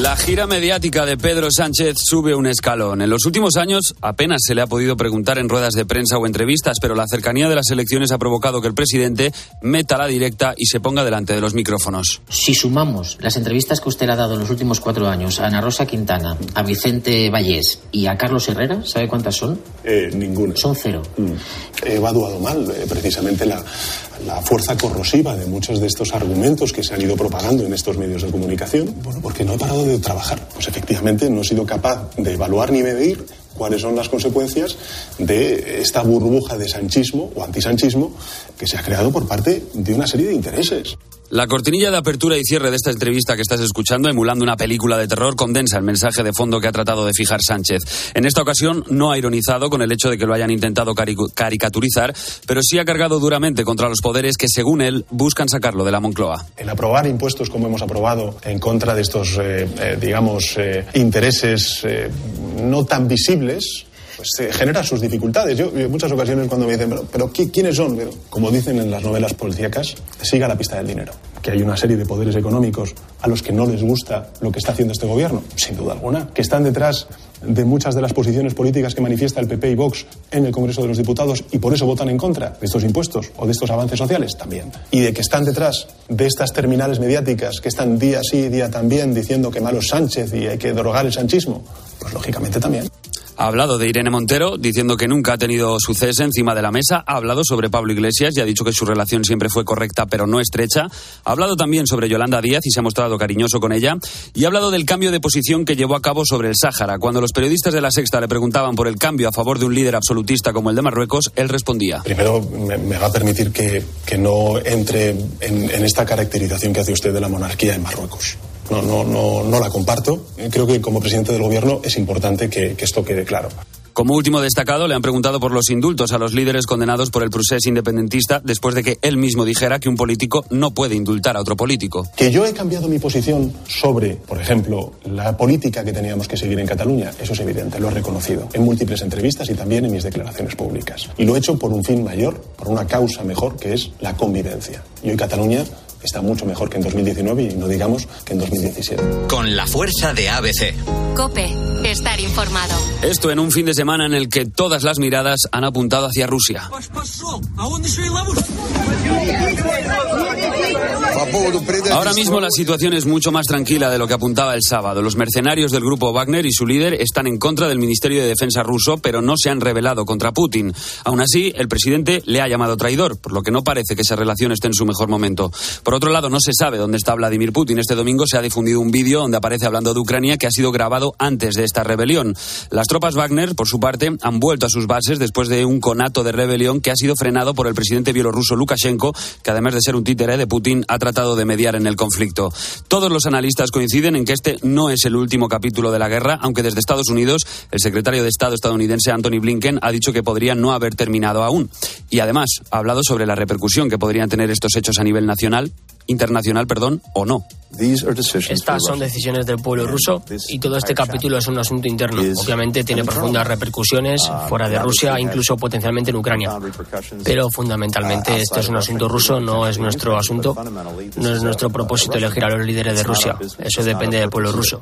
La gira mediática de Pedro Sánchez sube un escalón. En los últimos años apenas se le ha podido preguntar en ruedas de prensa o entrevistas, pero la cercanía de las elecciones ha provocado que el presidente meta la directa y se ponga delante de los micrófonos. Si sumamos las entrevistas que usted le ha dado en los últimos cuatro años a Ana Rosa Quintana, a Vicente Vallés y a Carlos Herrera, ¿sabe cuántas son? Eh, ninguna. Son cero. He evaluado mal eh, precisamente la, la fuerza corrosiva de muchos de estos argumentos que se han ido propagando en estos medios de comunicación, porque no he parado de trabajar. Pues efectivamente no he sido capaz de evaluar ni medir cuáles son las consecuencias de esta burbuja de sanchismo o antisanchismo que se ha creado por parte de una serie de intereses. La cortinilla de apertura y cierre de esta entrevista que estás escuchando, emulando una película de terror, condensa el mensaje de fondo que ha tratado de fijar Sánchez. En esta ocasión no ha ironizado con el hecho de que lo hayan intentado caricaturizar, pero sí ha cargado duramente contra los poderes que, según él, buscan sacarlo de la Moncloa. El aprobar impuestos como hemos aprobado en contra de estos, eh, eh, digamos, eh, intereses no tan visibles, pues eh, genera sus dificultades. Yo en muchas ocasiones cuando me dicen, pero, pero ¿qui- ¿quiénes son? Como dicen en las novelas policíacas, siga la pista del dinero. Que hay una serie de poderes económicos a los que no les gusta lo que está haciendo este gobierno, sin duda alguna. Que están detrás de muchas de las posiciones políticas que manifiesta el PP y Vox en el Congreso de los Diputados y por eso votan en contra de estos impuestos o de estos avances sociales también. Y de que están detrás de estas terminales mediáticas que están día sí, día también diciendo que malo es Sánchez y hay que derogar el sanchismo, pues lógicamente también. Ha hablado de Irene Montero, diciendo que nunca ha tenido su cese encima de la mesa. Ha hablado sobre Pablo Iglesias y ha dicho que su relación siempre fue correcta, pero no estrecha. Ha hablado también sobre Yolanda Díaz y se ha mostrado cariñoso con ella. Y ha hablado del cambio de posición que llevó a cabo sobre el Sáhara. Cuando los periodistas de La Sexta le preguntaban por el cambio a favor de un líder absolutista como el de Marruecos, él respondía. Primero, me, va a permitir que, que no entre en, en esta caracterización que hace usted de la monarquía en Marruecos. No, no, no, no la comparto. Creo que como presidente del gobierno es importante que, que esto quede claro. Como último destacado, le han preguntado por los indultos a los líderes condenados por el procés independentista después de que él mismo dijera que un político no puede indultar a otro político. Que yo he cambiado mi posición sobre, por ejemplo, la política que teníamos que seguir en Cataluña, eso es evidente, lo he reconocido en múltiples entrevistas y también en mis declaraciones públicas. Y lo he hecho por un fin mayor, por una causa mejor, que es la convivencia. Y hoy Cataluña está mucho mejor que en 2019 y no digamos que en 2017. Con la fuerza de ABC. Cope, estar informado. Esto en un fin de semana en el que todas las miradas han apuntado hacia Rusia. Ahora mismo la situación es mucho más tranquila de lo que apuntaba el sábado. Los mercenarios del grupo Wagner y su líder están en contra del Ministerio de Defensa ruso, pero no se han rebelado contra Putin. Aún así, el presidente le ha llamado traidor, por lo que no parece que esa relación esté en su mejor momento. Por otro lado, no se sabe dónde está Vladimir Putin. Este domingo se ha difundido un vídeo donde aparece hablando de Ucrania que ha sido grabado antes de esta rebelión. Las tropas Wagner, por su parte, han vuelto a sus bases después de un conato de rebelión que ha sido frenado por el presidente bielorruso Lukashenko, que además de ser un títere de Putin, ha tratado de mediar en el conflicto. Todos los analistas coinciden en que este no es el último capítulo de la guerra, aunque desde Estados Unidos el secretario de Estado estadounidense Anthony Blinken ha dicho que podría no haber terminado aún. Y además ha hablado sobre la repercusión que podrían tener estos hechos a nivel nacional, internacional, perdón, o no. Estas son decisiones del pueblo ruso y todo este capítulo es un asunto interno. Obviamente tiene profundas repercusiones fuera de Rusia, incluso potencialmente en Ucrania. Pero fundamentalmente esto es un asunto ruso, no es nuestro asunto, no es nuestro propósito elegir a los líderes de Rusia. Eso depende del pueblo ruso.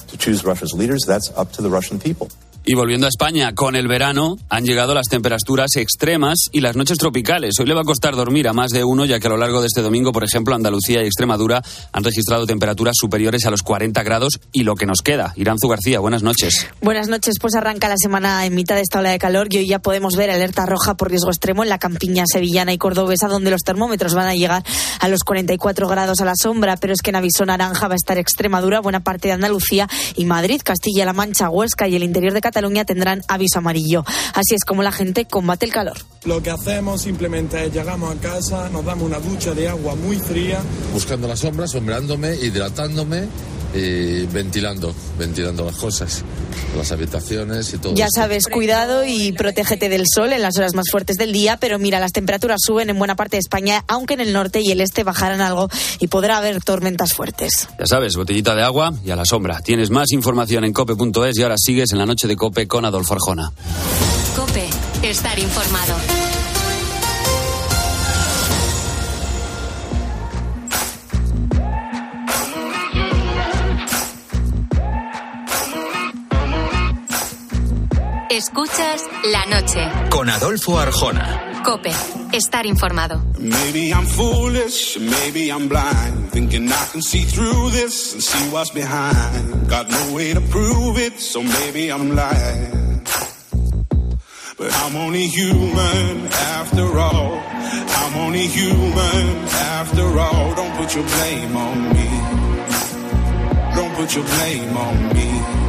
Y volviendo a España, con el verano han llegado las temperaturas extremas y las noches tropicales. Hoy le va a costar dormir a más de uno, ya que a lo largo de este domingo, por ejemplo, Andalucía y Extremadura han registrado temperaturas superiores a los 40 grados y lo que nos queda. Iranzu García, buenas noches. Buenas noches, pues arranca la semana en mitad de esta ola de calor y hoy ya podemos ver alerta roja por riesgo extremo en la campiña sevillana y cordobesa, donde los termómetros van a llegar a los 44 grados a la sombra, pero es que en aviso naranja va a estar Extremadura, buena parte de Andalucía y Madrid, Castilla-La Mancha, Huesca y el interior de Cataluña tendrán aviso amarillo. Así es como la gente combate el calor. Lo que hacemos simplemente es llegamos a casa, nos damos una ducha de agua muy fría. Buscando la sombra, sombrándome, hidratándome y ventilando, ventilando las cosas, las habitaciones y todo. Ya esto. sabes, cuidado y protégete del sol en las horas más fuertes del día, pero mira, las temperaturas suben en buena parte de España, aunque en el norte y el este bajarán algo y podrá haber tormentas fuertes. Ya sabes, botellita de agua y a la sombra. Tienes más información en cope.es y ahora sigues en la noche de cope con Adolfo Arjona. Cope, estar informado. Escuchas la noche. Con Adolfo Arjona. Cope. Estar informado. Maybe I'm foolish, maybe I'm blind. Thinking I can see through this and see what's behind. Got no way to prove it, so maybe I'm lying. But I'm only human after all. I'm only human after all. Don't put your blame on me. Don't put your blame on me.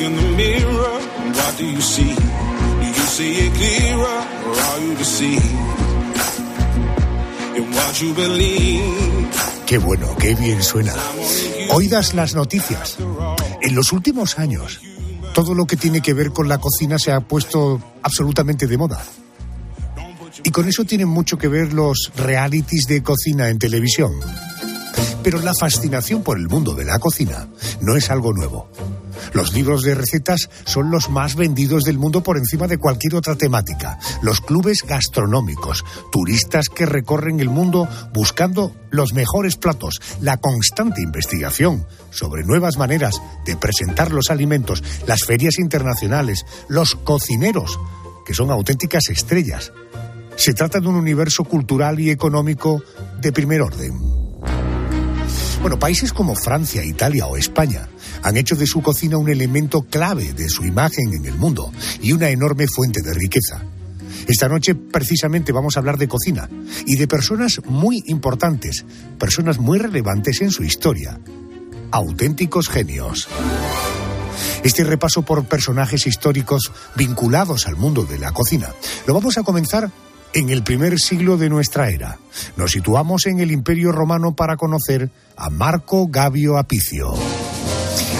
In the mirror. What do you see? Do you see it clearer or are you deceived? In what you believe. Qué bueno, qué bien suena. Oídas las noticias. En los últimos años, todo lo que tiene que ver con la cocina se ha puesto absolutamente de moda. Y con eso tienen mucho que ver los realities de cocina en televisión. Pero la fascinación por el mundo de la cocina no es algo nuevo. Los libros de recetas son los más vendidos del mundo por encima de cualquier otra temática. Los clubes gastronómicos, turistas que recorren el mundo buscando los mejores platos, la constante investigación sobre nuevas maneras de presentar los alimentos, las ferias internacionales, los cocineros, que son auténticas estrellas. Se trata de un universo cultural y económico de primer orden. Bueno, países como Francia, Italia o España han hecho de su cocina un elemento clave de su imagen en el mundo y una enorme fuente de riqueza. Esta noche precisamente vamos a hablar de cocina y de personas muy importantes, personas muy relevantes en su historia, auténticos genios. Este repaso por personajes históricos vinculados al mundo de la cocina lo vamos a comenzar en el primer siglo de nuestra era. Nos situamos en el Imperio Romano para conocer a Marco Gabio Apicio.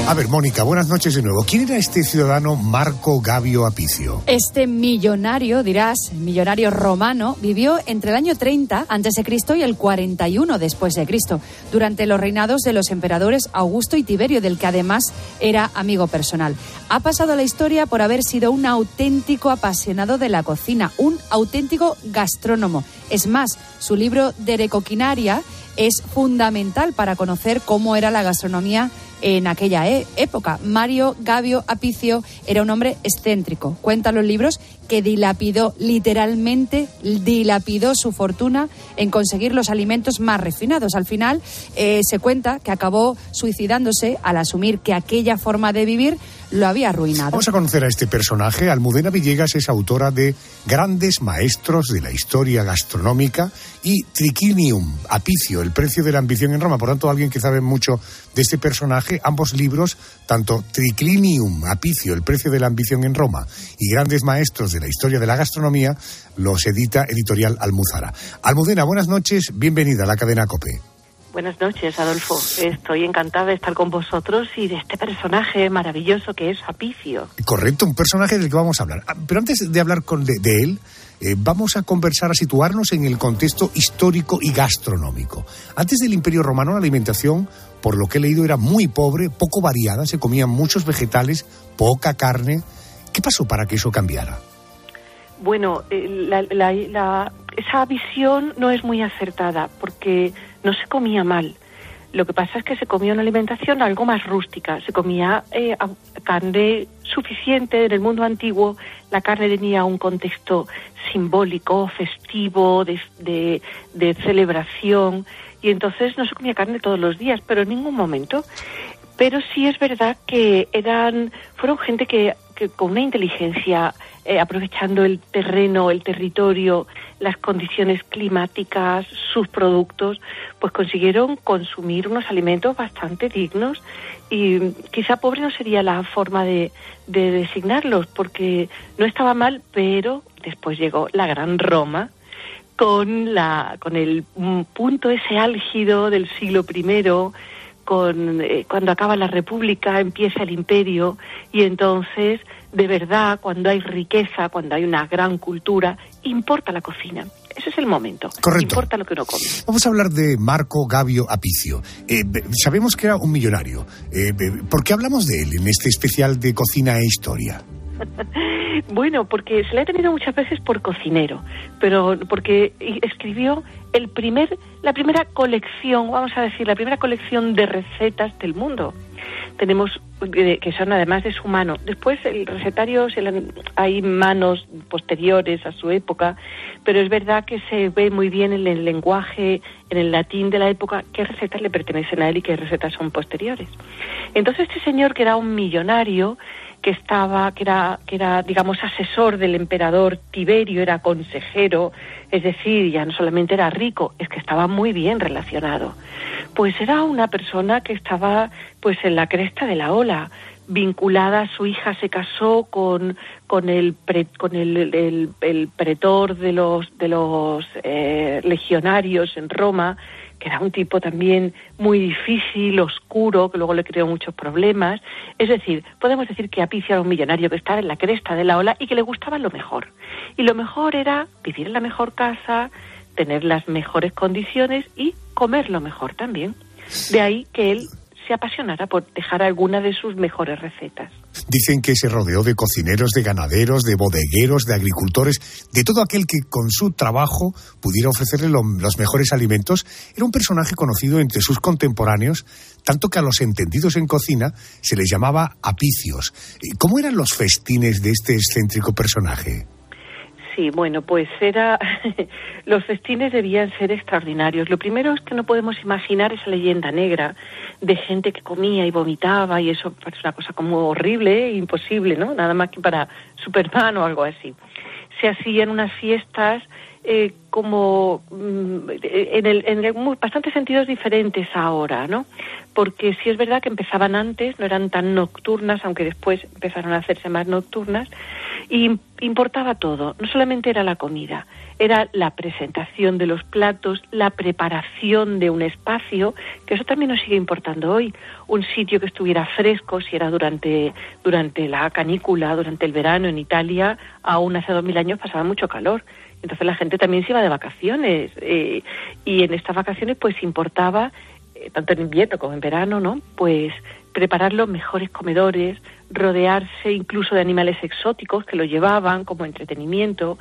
A ver, Mónica, buenas noches de nuevo. ¿Quién era este ciudadano Marco Gabio Apicio? Este millonario, dirás, millonario romano, vivió entre el año 30 a.C. y el 41 después de Cristo, durante los reinados de los emperadores Augusto y Tiberio, del que además era amigo personal. Ha pasado a la historia por haber sido un auténtico apasionado de la cocina, un auténtico gastrónomo. Es más, su libro De Recoquinaria es fundamental para conocer cómo era la gastronomía en aquella e- época. Mario Gabio Apicio era un hombre excéntrico. Cuentan los libros que dilapidó, literalmente dilapidó su fortuna en conseguir los alimentos más refinados. Al final eh, se cuenta que acabó suicidándose al asumir que aquella forma de vivir lo había arruinado. Vamos a conocer a este personaje. Almudena Villegas es autora de Grandes Maestros de la Historia Gastronómica y Triquinium, Apicio, El precio de la ambición en Roma. Por tanto, alguien que sabe mucho de este personaje, ambos libros, tanto Triclinium, Apicio, El precio de la ambición en Roma y Grandes Maestros de la Historia de la Gastronomía, los edita Editorial Almuzara. Almudena, buenas noches, bienvenida a la cadena COPE. Buenas noches, Adolfo. Estoy encantada de estar con vosotros y de este personaje maravilloso que es Apicio. Correcto, un personaje del que vamos a hablar. Ah, Pero antes de hablar con, de, de él, eh, vamos a conversar, a situarnos en el contexto histórico y gastronómico. Antes del Imperio Romano, la alimentación, por lo que he leído, era muy pobre, poco variada, se comían muchos vegetales, poca carne. ¿Qué pasó para que eso cambiara? Bueno, eh, la- esa visión no es muy acertada porque no se comía mal. Lo que pasa es que se comía una alimentación algo más rústica. Se comía eh, carne suficiente. En el mundo antiguo la carne tenía un contexto simbólico, festivo, de- de celebración. Y entonces no se comía carne todos los días, pero en ningún momento. Pero sí es verdad que eran, fueron gente que, que con una inteligencia, eh, aprovechando el terreno, el territorio, las condiciones climáticas, sus productos, pues consiguieron consumir unos alimentos bastante dignos y quizá pobre no sería la forma de, de designarlos, porque no estaba mal, pero después llegó la gran Roma con la con el punto ese álgido del siglo I con eh, cuando acaba la república empieza el imperio y entonces de verdad cuando hay riqueza cuando hay una gran cultura importa la cocina ese es el momento Correcto. importa lo que uno come Vamos a hablar de Marco Gabio Apicio. Eh, be- sabemos que era un millonario. Eh, ¿Por qué hablamos de él en este especial de cocina e historia? Bueno, porque se le ha tenido muchas veces por cocinero, pero porque escribió el primer, la primera colección, vamos a decir, la primera colección de recetas del mundo. Tenemos que son además de su mano. Después el recetario hay manos posteriores a su época, pero es verdad que se ve muy bien en el lenguaje, en el latín de la época, qué recetas le pertenecen a él y qué recetas son posteriores. Entonces este señor que era un millonario, que estaba, que era, que era, digamos, asesor del emperador Tiberio, era consejero, es decir, ya no solamente era rico, es que estaba muy bien relacionado. Pues era una persona que estaba, pues, en la cresta de la ola, vinculada, su hija se casó con, con el, con el, el, pretor de los, de los eh, legionarios en Roma, que era un tipo también muy difícil, oscuro, que luego le creó muchos problemas. Es decir, podemos decir que Apicio era un millonario que estaba en la cresta de la ola y que le gustaba lo mejor. Y lo mejor era vivir en la mejor casa, tener las mejores condiciones y comer lo mejor también. De ahí que él se apasionara por dejar alguna de sus mejores recetas. Dicen que se rodeó de cocineros, de ganaderos, de bodegueros, de agricultores, de todo aquel que con su trabajo pudiera ofrecerle los mejores alimentos. Era un personaje conocido entre sus contemporáneos, tanto que a los entendidos en cocina se les llamaba apicios. ¿Cómo eran los festines de este excéntrico personaje? Sí, bueno, pues era los festines debían ser extraordinarios. Lo primero es que no podemos imaginar esa leyenda negra de gente que comía y vomitaba y eso es una cosa como horrible e imposible, ¿no? Nada más que para Superman o algo así. Se hacían unas fiestas eh, como mm, en, el, en bastantes sentidos diferentes ahora, ¿no? Porque sí es verdad que empezaban antes, no eran tan nocturnas, aunque después empezaron a hacerse más nocturnas, y importaba todo, no solamente era la comida, era la presentación de los platos, la preparación de un espacio, que eso también nos sigue importando hoy, un sitio que estuviera fresco, si era durante, durante la canícula, durante el verano en Italia, aún hace dos mil años pasaba mucho calor. Entonces la gente también se iba de vacaciones eh, y en estas vacaciones pues importaba, eh, tanto en invierno como en verano, ¿no? Pues preparar los mejores comedores, rodearse incluso de animales exóticos que lo llevaban como entretenimiento.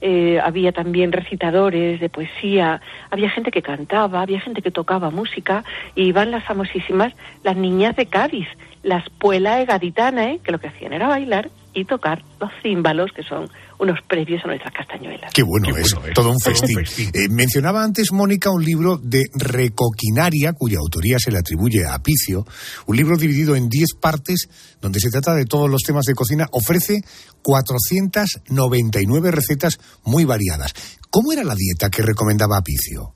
Eh, había también recitadores de poesía, había gente que cantaba, había gente que tocaba música y iban las famosísimas las niñas de Cádiz, las puela gaditana, que lo que hacían era bailar y tocar los címbalos, que son unos previos a nuestras castañuelas. Qué bueno, es, todo un festín. Eh, mencionaba antes, Mónica, un libro de recoquinaria, cuya autoría se le atribuye a Apicio, un libro dividido en 10 partes, donde se trata de todos los temas de cocina, ofrece 499 recetas muy variadas. ¿Cómo era la dieta que recomendaba Apicio?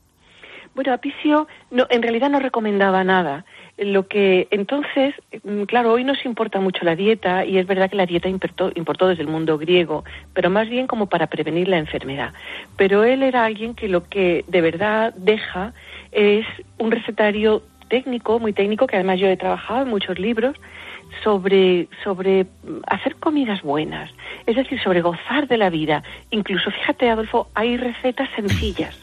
Bueno, Apicio no, en realidad no recomendaba nada. Lo que entonces, mm, claro, hoy nos importa mucho la dieta y es verdad que la dieta importó, importó desde el mundo griego, pero más bien como para prevenir la enfermedad. Pero él era alguien que lo que de verdad deja es un recetario técnico, muy técnico, que además yo he trabajado en muchos libros, sobre, sobre hacer comidas buenas, es decir, sobre gozar de la vida. Incluso, fíjate, Adolfo, hay recetas sencillas,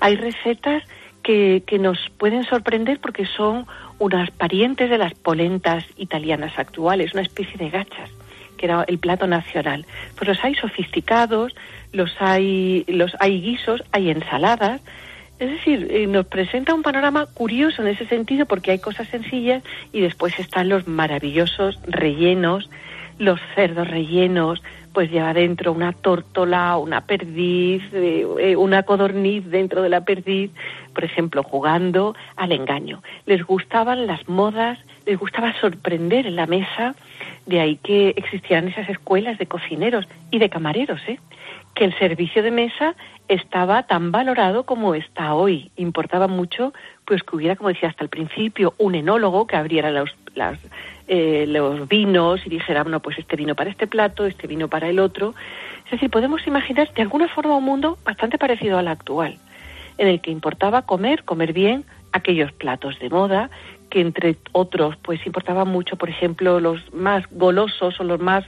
hay recetas que, que nos pueden sorprender porque son unas parientes de las polentas italianas actuales, una especie de gachas, que era el plato nacional. Pues los hay sofisticados, los hay, los hay guisos, hay ensaladas. Es decir, eh, nos presenta un panorama curioso en ese sentido porque hay cosas sencillas y después están los maravillosos rellenos, los cerdos rellenos, pues lleva dentro una tórtola, una perdiz, eh, eh, una codorniz dentro de la perdiz, por ejemplo, jugando al engaño. Les gustaban las modas, les gustaba sorprender en la mesa, de ahí que existían esas escuelas de cocineros y de camareros, ¿eh? que el servicio de mesa estaba tan valorado como está hoy. Importaba mucho pues que hubiera, como decía hasta el principio, un enólogo que abriera los, las, eh, los vinos y dijera, bueno, pues este vino para este plato, este vino para el otro. Es decir, podemos imaginar de alguna forma un mundo bastante parecido al actual, en el que importaba comer, comer bien, aquellos platos de moda, que entre otros, pues importaba mucho, por ejemplo, los más golosos o los más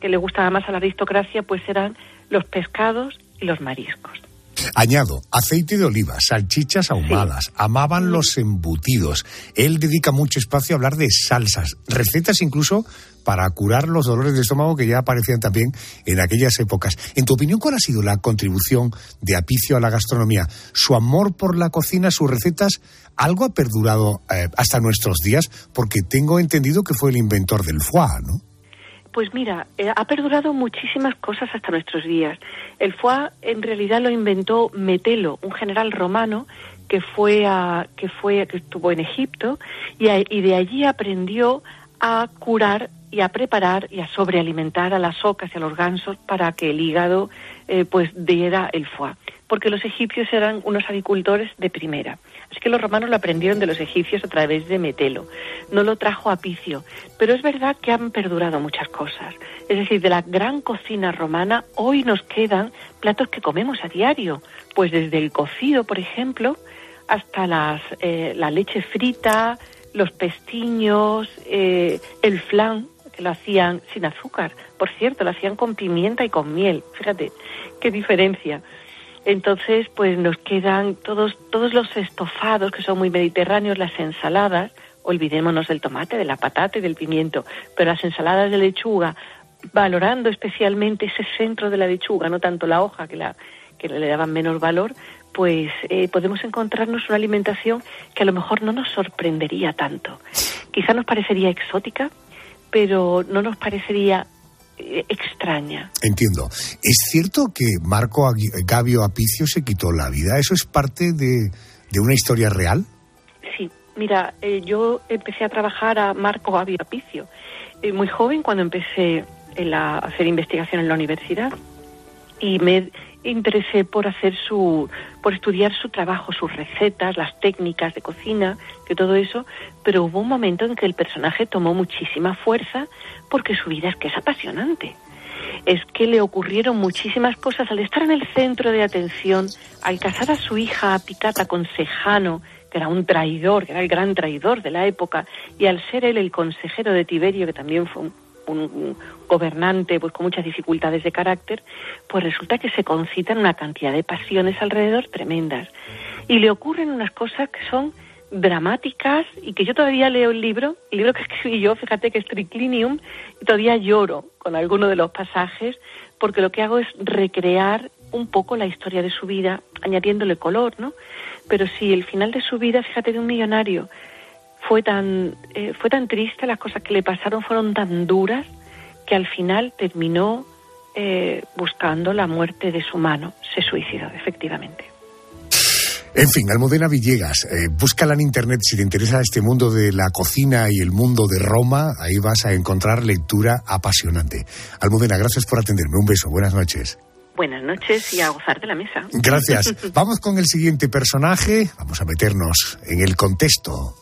que le gustaba más a la aristocracia, pues eran los pescados y los mariscos. Añado, aceite de oliva, salchichas ahumadas, amaban los embutidos. Él dedica mucho espacio a hablar de salsas, recetas incluso para curar los dolores de estómago que ya aparecían también en aquellas épocas. En tu opinión, ¿cuál ha sido la contribución de Apicio a la gastronomía? ¿Su amor por la cocina, sus recetas, algo ha perdurado eh, hasta nuestros días? Porque tengo entendido que fue el inventor del foie, ¿no? Pues mira, eh, ha perdurado muchísimas cosas hasta nuestros días. El foie en realidad lo inventó Metelo, un general romano que fue a, que fue que estuvo en Egipto y, y de allí aprendió a curar y a preparar y a sobrealimentar a las ocas y a los gansos para que el hígado eh, pues diera el foie, porque los egipcios eran unos agricultores de primera. Así que los romanos lo aprendieron de los egipcios a través de Metelo. No lo trajo Apicio, pero es verdad que han perdurado muchas cosas. Es decir, de la gran cocina romana hoy nos quedan platos que comemos a diario, pues desde el cocido, por ejemplo, hasta las, eh, la leche frita, los pestiños, eh, el flan, que lo hacían sin azúcar. Por cierto, lo hacían con pimienta y con miel. Fíjate, qué diferencia. Entonces, pues nos quedan todos, todos los estofados que son muy mediterráneos, las ensaladas, olvidémonos del tomate, de la patata y del pimiento, pero las ensaladas de lechuga, valorando especialmente ese centro de la lechuga, no tanto la hoja que, la, que le daban menos valor, pues eh, podemos encontrarnos una alimentación que a lo mejor no nos sorprendería tanto. Quizá nos parecería exótica, pero no nos parecería extraña. Entiendo. ¿Es cierto que Marco Gabio Apicio se quitó la vida? ¿Eso es parte de, una historia real? Sí, mira, eh, yo empecé a trabajar a Marco Gabio Apicio muy joven cuando empecé a hacer investigación en la universidad y me interesé por hacer su, por estudiar su trabajo, sus recetas, las técnicas de cocina, que todo eso, pero hubo un momento en que el personaje tomó muchísima fuerza porque su vida es que es apasionante. Es que le ocurrieron muchísimas cosas al estar en el centro de atención, al casar a su hija Picata con Sejano, que era un traidor, que era el gran traidor de la época, y al ser él el consejero de Tiberio, que también fue un un gobernante pues con muchas dificultades de carácter, pues resulta que se concitan una cantidad de pasiones alrededor tremendas. Y le ocurren unas cosas que son dramáticas y que yo todavía leo el libro, el libro que escribí yo, fíjate que es Triclinium, y todavía lloro con alguno de los pasajes, porque lo que hago es recrear un poco la historia de su vida, añadiéndole color, ¿no? Pero si el final de su vida, fíjate, de un millonario, fue tan, eh, fue tan triste, las cosas que le pasaron fueron tan duras que al final terminó eh, buscando la muerte de su mano. Se suicidó, efectivamente. En fin, Almudena Villegas, eh, búscala en internet si te interesa este mundo de la cocina y el mundo de Roma, ahí vas a encontrar lectura apasionante. Almudena, gracias por atenderme. Un beso, buenas noches. Buenas noches y a gozar de la mesa. Gracias. Vamos con el siguiente personaje, vamos a meternos en el contexto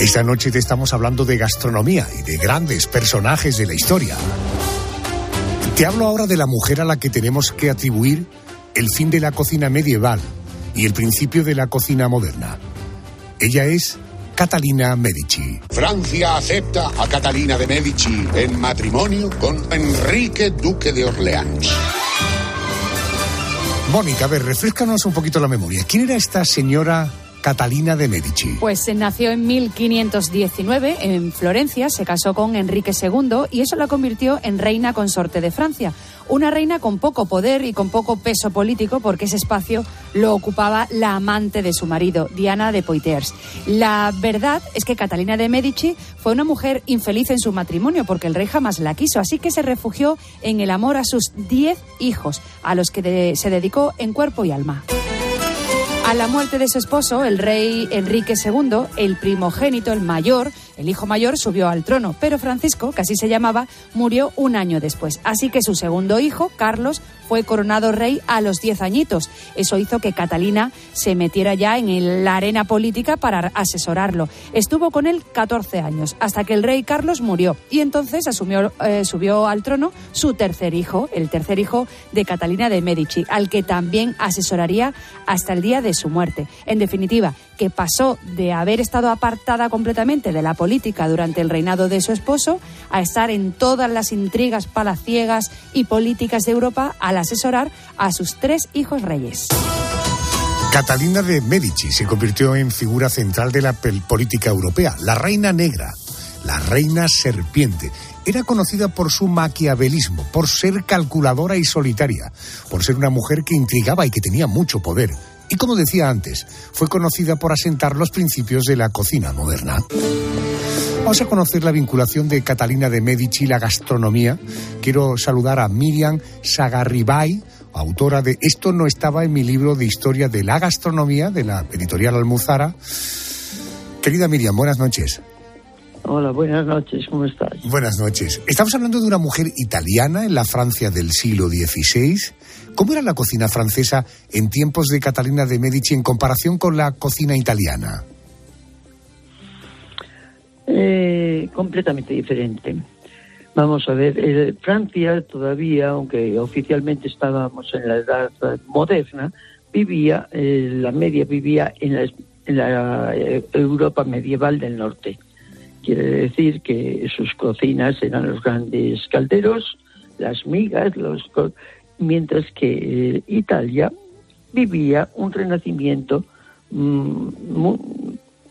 Esta noche te estamos hablando de gastronomía y de grandes personajes de la historia. Te hablo ahora de la mujer a la que tenemos que atribuir el fin de la cocina medieval y el principio de la cocina moderna. Ella es Catalina Medici. Francia acepta a Catalina de Medici en matrimonio con Enrique Duque de Orleans. Mónica, a ver, refrescanos un poquito la memoria. ¿Quién era esta señora Catalina de Medici? Pues nació en 1519 en Florencia, se casó con Enrique II y eso la convirtió en reina consorte de Francia. Una reina con poco poder y con poco peso político porque ese espacio lo ocupaba la amante de su marido, Diana de Poitiers. La verdad es que Catalina de Medici fue una mujer infeliz en su matrimonio porque el rey jamás la quiso, así que se refugió en el amor a sus diez hijos, a los que se dedicó en cuerpo y alma. A la muerte de su esposo, el rey Enrique II, el primogénito, el mayor, el hijo mayor subió al trono, pero Francisco, que así se llamaba, murió un año después. Así que su segundo hijo, Carlos, fue coronado rey a los 10 añitos. Eso hizo que Catalina se metiera ya en la arena política para asesorarlo. Estuvo con él 14 años, hasta que el rey Carlos murió. Y entonces asumió, eh, subió al trono su tercer hijo, el tercer hijo de Catalina de Medici, al que también asesoraría hasta el día de su muerte. En definitiva, que pasó de haber estado apartada completamente de la política durante el reinado de su esposo a estar en todas las intrigas palaciegas y políticas de Europa asesorar a sus tres hijos reyes. Catalina de Medici se convirtió en figura central de la política europea, la reina negra, la reina serpiente. Era conocida por su maquiavelismo, por ser calculadora y solitaria, por ser una mujer que intrigaba y que tenía mucho poder y como decía antes, fue conocida por asentar los principios de la cocina moderna. Vamos a conocer la vinculación de Catalina de Medici y la gastronomía. Quiero saludar a Miriam Sagarribay, autora de Esto no estaba en mi libro de historia de la gastronomía de la editorial Almuzara. Querida Miriam, buenas noches. Hola, buenas noches, ¿cómo estás? Buenas noches. Estamos hablando de una mujer italiana en la Francia del siglo XVI. ¿Cómo era la cocina francesa en tiempos de Catalina de Medici en comparación con la cocina italiana? Eh, completamente diferente. Vamos a ver, Francia todavía, aunque oficialmente estábamos en la edad moderna, vivía, eh, la media vivía en la, en la eh, Europa medieval del norte Quiere decir que sus cocinas eran los grandes calderos, las migas, los mientras que eh, Italia vivía un renacimiento mm,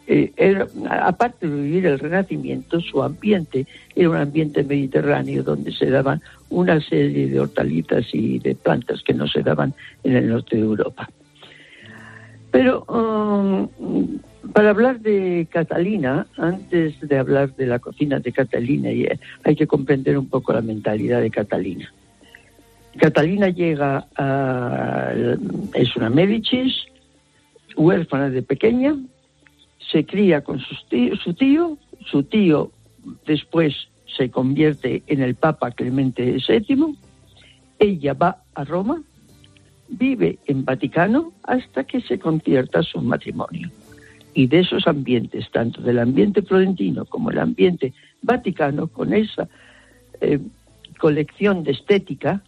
eh, aparte de vivir el renacimiento, su ambiente era un ambiente mediterráneo donde se daban una serie de hortalizas y de plantas que no se daban en el norte de Europa. Pero um, para hablar de Catalina, antes de hablar de la cocina de Catalina, eh, hay que comprender un poco la mentalidad de Catalina. Catalina llega a. es una Medicis, huérfana de pequeña, se cría con su tío, su tío después se convierte en el Papa Clemente VII, ella va a Roma, vive en Vaticano hasta que se concierta su matrimonio y de esos ambientes, tanto del ambiente florentino como el ambiente vaticano, con esa eh, colección de estética,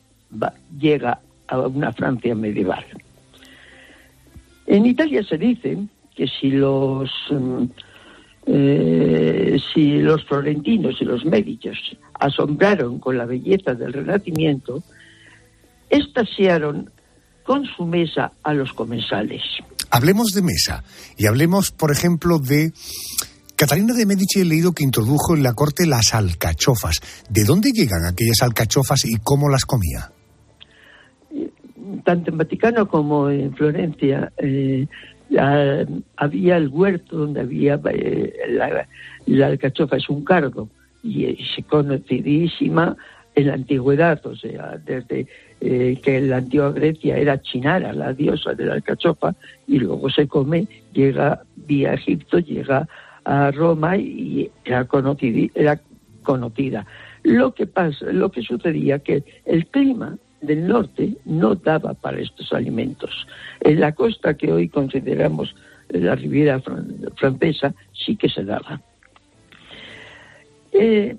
llega a una Francia medieval. En Italia se dice que si los mm, eh, si los florentinos y los médicos asombraron con la belleza del Renacimiento, estasiaron con su mesa a los comensales. Hablemos de mesa y hablemos, por ejemplo, de Catalina de Medici he leído que introdujo en la corte las alcachofas. ¿De dónde llegan aquellas alcachofas y cómo las comía? Tanto en Vaticano como en Florencia eh, había el huerto donde había eh, la, alcachofa, es un cardo, y es conocidísima en la antigüedad, o sea, desde eh, que en la antigua Grecia era Chinara, la diosa de la alcachofa, y luego se come, llega vía Egipto, llega a Roma y era conocida. Lo que pasa, lo que sucedía que el clima del norte no daba para estos alimentos. En la costa que hoy consideramos la Riviera francesa sí que se daba. Eh,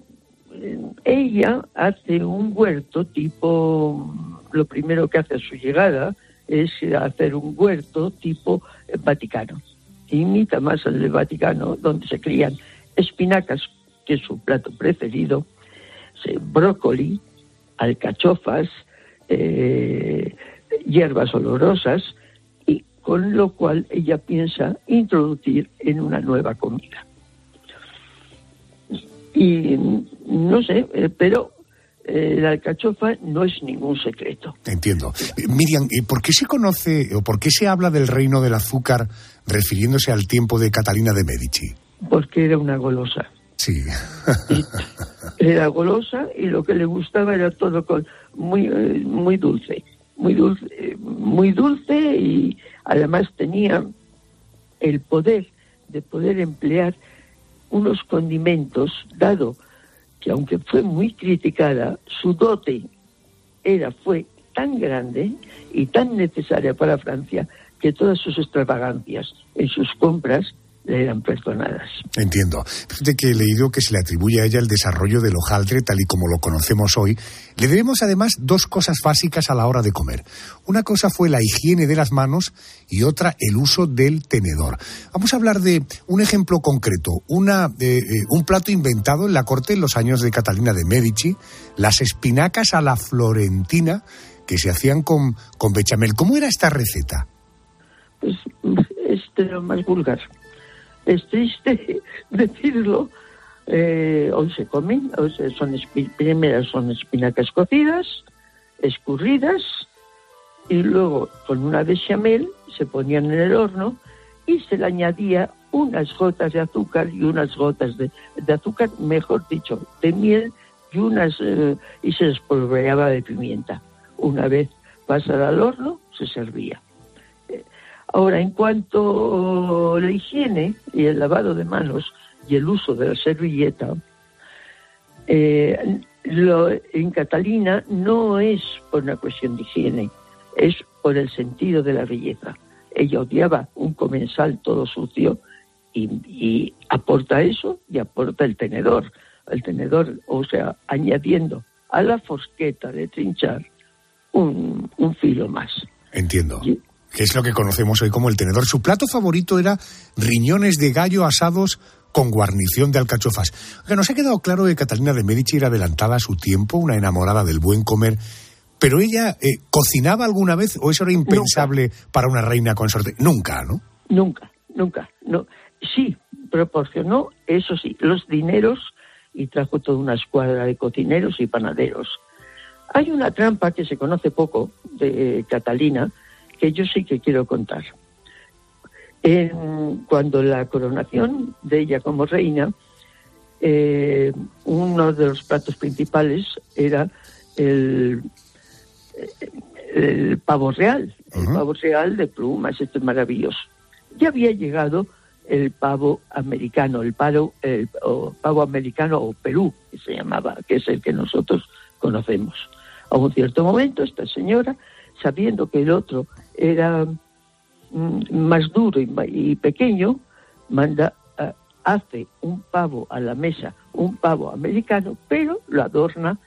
ella hace un huerto tipo, lo primero que hace a su llegada es hacer un huerto tipo Vaticano. Imita más al Vaticano, donde se crían espinacas, que es su plato preferido, brócoli, alcachofas, eh, hierbas olorosas y con lo cual ella piensa introducir en una nueva comida. Y no sé, eh, pero eh, la alcachofa no es ningún secreto. Entiendo. Eh, Miriam, ¿por qué se conoce o por qué se habla del reino del azúcar refiriéndose al tiempo de Catalina de Medici? Porque era una golosa. Sí. era golosa y lo que le gustaba era todo con, muy, muy dulce, muy dulce, muy dulce y además tenía el poder de poder emplear unos condimentos, dado que aunque fue muy criticada, su dote era, fue tan grande y tan necesaria para Francia que todas sus extravagancias en sus compras eran perdonadas. Entiendo. Fíjate que he leído que se le atribuye a ella el desarrollo del hojaldre tal y como lo conocemos hoy. Le debemos además dos cosas básicas a la hora de comer. Una cosa fue la higiene de las manos y otra el uso del tenedor. Vamos a hablar de un ejemplo concreto, una, eh, eh, un plato inventado en la corte en los años de Catalina de Medici, las espinacas a la florentina que se hacían con, con bechamel. ¿Cómo era esta receta? Pues este lo más vulgar es triste decirlo, eh, hoy se comen, son primeras son espinacas cocidas, escurridas, y luego con una bechamel se ponían en el horno y se le añadía unas gotas de azúcar y unas gotas de, azúcar, mejor dicho, de miel y unas eh, y se espolvoreaba de pimienta. Una vez pasada al horno, se servía. Ahora, en cuanto a la higiene y el lavado de manos y el uso de la servilleta, eh, en Catalina no es por una cuestión de higiene, es por el sentido de la belleza. Ella odiaba un comensal todo sucio y, aporta eso y aporta el tenedor. El tenedor, o sea, añadiendo a la fosqueta de trinchar un, filo más. Entiendo que es lo que conocemos hoy como el tenedor. Su plato favorito era riñones de gallo asados con guarnición de alcachofas. Que nos ha quedado claro que Catalina de Medici era adelantada a su tiempo, una enamorada del buen comer. Pero ella, eh, ¿cocinaba alguna vez o eso era impensable para una reina consorte? Nunca, ¿no? Nunca, nunca. No. Sí, proporcionó, eso sí, los dineros y trajo toda una escuadra de cocineros y panaderos. Hay una trampa que se conoce poco de Catalina, que yo sí que quiero contar. cuando la coronación de ella como reina, eh, uno de los platos principales era el, el pavo real, el pavo real de plumas, esto es maravilloso. Ya había llegado el pavo americano, el pavo, el, pavo americano o Perú, que se llamaba, que es el que nosotros conocemos. A un cierto momento, esta señora, sabiendo que el otro era mm, más duro y, pequeño, manda, hace un pavo a la mesa, un pavo americano, pero lo adorna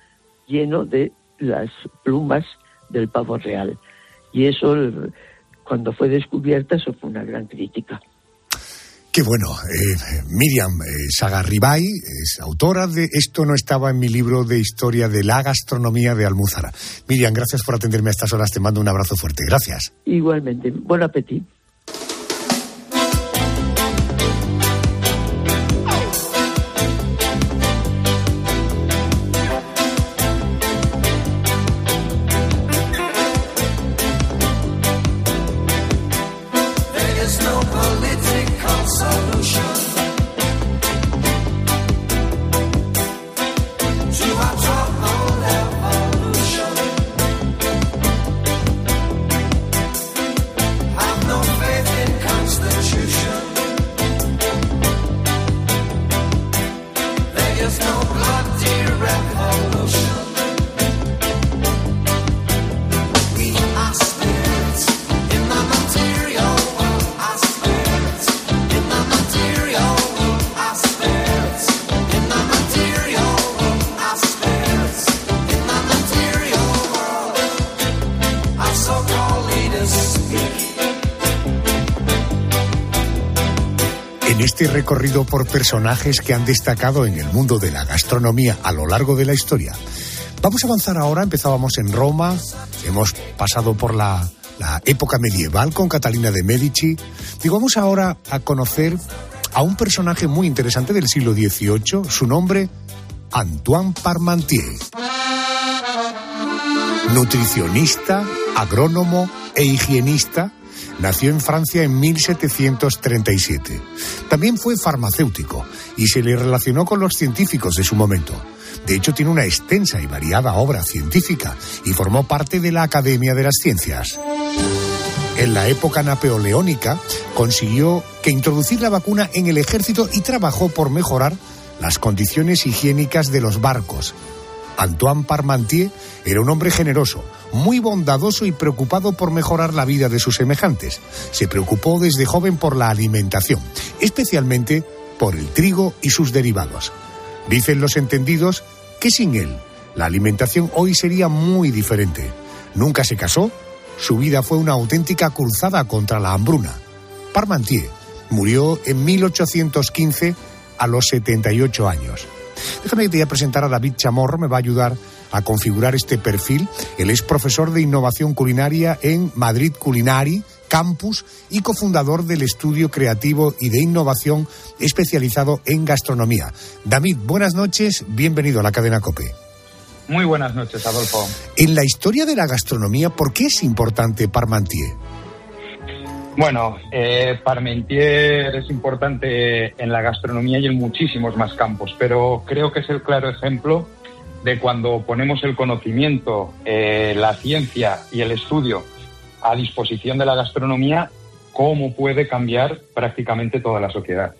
lleno de las plumas del pavo real. Y eso, cuando fue descubierta, eso fue una gran crítica. Qué bueno. Eh, Miriam eh, Sagarribay es autora de Esto no estaba en mi libro de historia de la gastronomía de Almúzara. Miriam, gracias por atenderme a estas horas. Te mando un abrazo fuerte. Gracias. Igualmente. Buen apetito. Recorrido por personajes que han destacado en el mundo de la gastronomía a lo largo de la historia. Vamos a avanzar ahora, empezábamos en Roma, hemos pasado por la época medieval con Catalina de Medici. Vamos ahora a conocer a un personaje muy interesante del siglo XVIII, su nombre, Antoine Parmentier. Nutricionista, agrónomo e higienista, nació en Francia en 1737. También fue farmacéutico y se le relacionó con los científicos de su momento. De hecho, tiene una extensa y variada obra científica y formó parte de la Academia de las Ciencias en la época napoleónica, consiguió que introducir la vacuna en el ejército y trabajó por mejorar las condiciones higiénicas de los barcos. Antoine Parmentier era un hombre generoso, muy bondadoso y preocupado por mejorar la vida de sus semejantes. Se preocupó desde joven por la alimentación, especialmente por el trigo y sus derivados. Dicen los entendidos que sin él la alimentación hoy sería muy diferente. Nunca se casó su vida fue una auténtica cruzada contra la hambruna. Parmentier murió en 1815 a los 78 años. Déjame que te voy a presentar a David Chamorro, me va a ayudar a configurar este perfil. Él es profesor de innovación culinaria en Madrid Culinari Campus y cofundador del estudio creativo y de innovación especializado en gastronomía. David, buenas noches, bienvenido a la cadena COPE. Muy buenas noches, Adolfo. En la historia de la gastronomía, ¿por qué es importante Parmentier? Bueno, eh, Parmentier es importante en la gastronomía y en muchísimos más campos, pero creo que es el claro ejemplo de cuando ponemos el conocimiento, eh, la ciencia y el estudio a disposición de la gastronomía, cómo puede cambiar prácticamente toda la sociedad.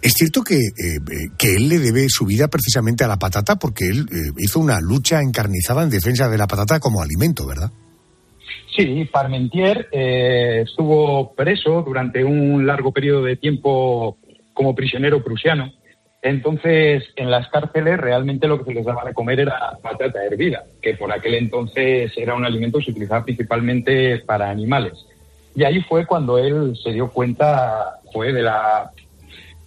Es cierto que, eh, que él le debe su vida precisamente a la patata porque él eh, hizo una lucha encarnizada en defensa de la patata como alimento, ¿verdad? Sí, Parmentier eh, estuvo preso durante un largo periodo de tiempo como prisionero prusiano. Entonces, en las cárceles realmente lo que se les daba de comer era patata hervida, que por aquel entonces era un alimento que se utilizaba principalmente para animales. Y ahí fue cuando él se dio cuenta fue de la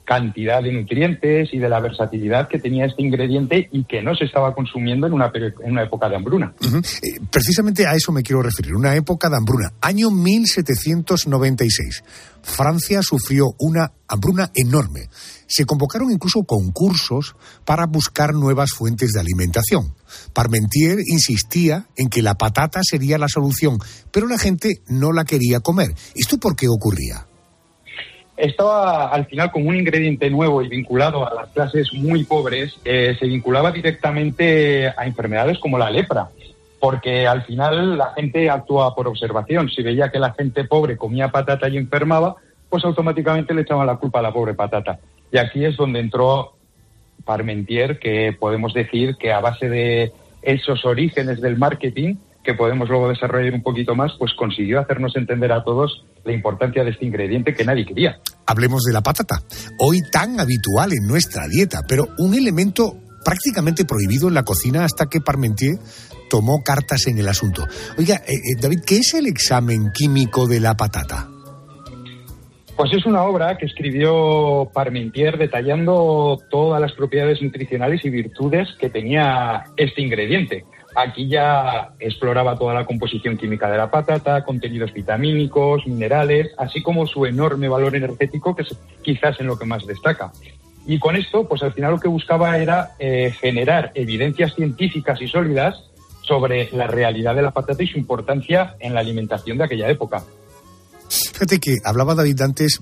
cantidad de nutrientes y de la versatilidad que tenía este ingrediente y que no se estaba consumiendo en una, en una época de hambruna. Eh, precisamente a eso me quiero referir, una época de hambruna. Año 1796. Francia sufrió una hambruna enorme. Se convocaron incluso concursos para buscar nuevas fuentes de alimentación. Parmentier insistía en que la patata sería la solución, pero la gente no la quería comer. ¿Esto por qué ocurría? Estaba al final como un ingrediente nuevo y vinculado a las clases muy pobres, eh, se vinculaba directamente a enfermedades como la lepra, porque al final la gente actúa por observación. Si veía que la gente pobre comía patata y enfermaba, pues automáticamente le echaban la culpa a la pobre patata. Y aquí es donde entró Parmentier, que podemos decir que a base de esos orígenes del marketing, que podemos luego desarrollar un poquito más, pues consiguió hacernos entender a todos la importancia de este ingrediente que nadie quería. Hablemos de la patata, hoy tan habitual en nuestra dieta, pero un elemento prácticamente prohibido en la cocina hasta que Parmentier tomó cartas en el asunto. Oiga, eh, eh, David, ¿qué es el examen químico de la patata? Pues es una obra que escribió Parmentier detallando todas las propiedades nutricionales y virtudes que tenía este ingrediente. Aquí ya exploraba toda la composición química de la patata, contenidos vitamínicos, minerales, así como su enorme valor energético, que es quizás en lo que más destaca. Y con esto, pues al final lo que buscaba era eh, generar evidencias científicas y sólidas sobre la realidad de la patata y su importancia en la alimentación de aquella época. Fíjate que hablaba David antes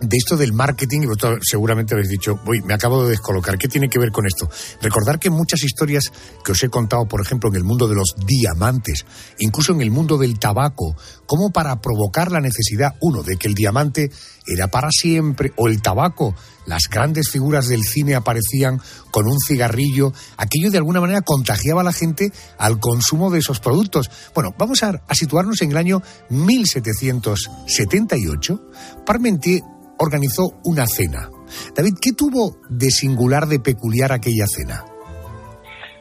de esto del marketing, y vosotros seguramente habéis dicho, voy, me acabo de descolocar, ¿qué tiene que ver con esto? Recordar que muchas historias que os he contado, por ejemplo, en el mundo de los diamantes, incluso en el mundo del tabaco, como para provocar la necesidad, uno, de que el diamante era para siempre, o el tabaco, las grandes figuras del cine aparecían con un cigarrillo, aquello de alguna manera contagiaba a la gente al consumo de esos productos. Bueno, vamos a, a situarnos en el año 1778. Parmentier organizó una cena. David, ¿qué tuvo de singular, de peculiar aquella cena?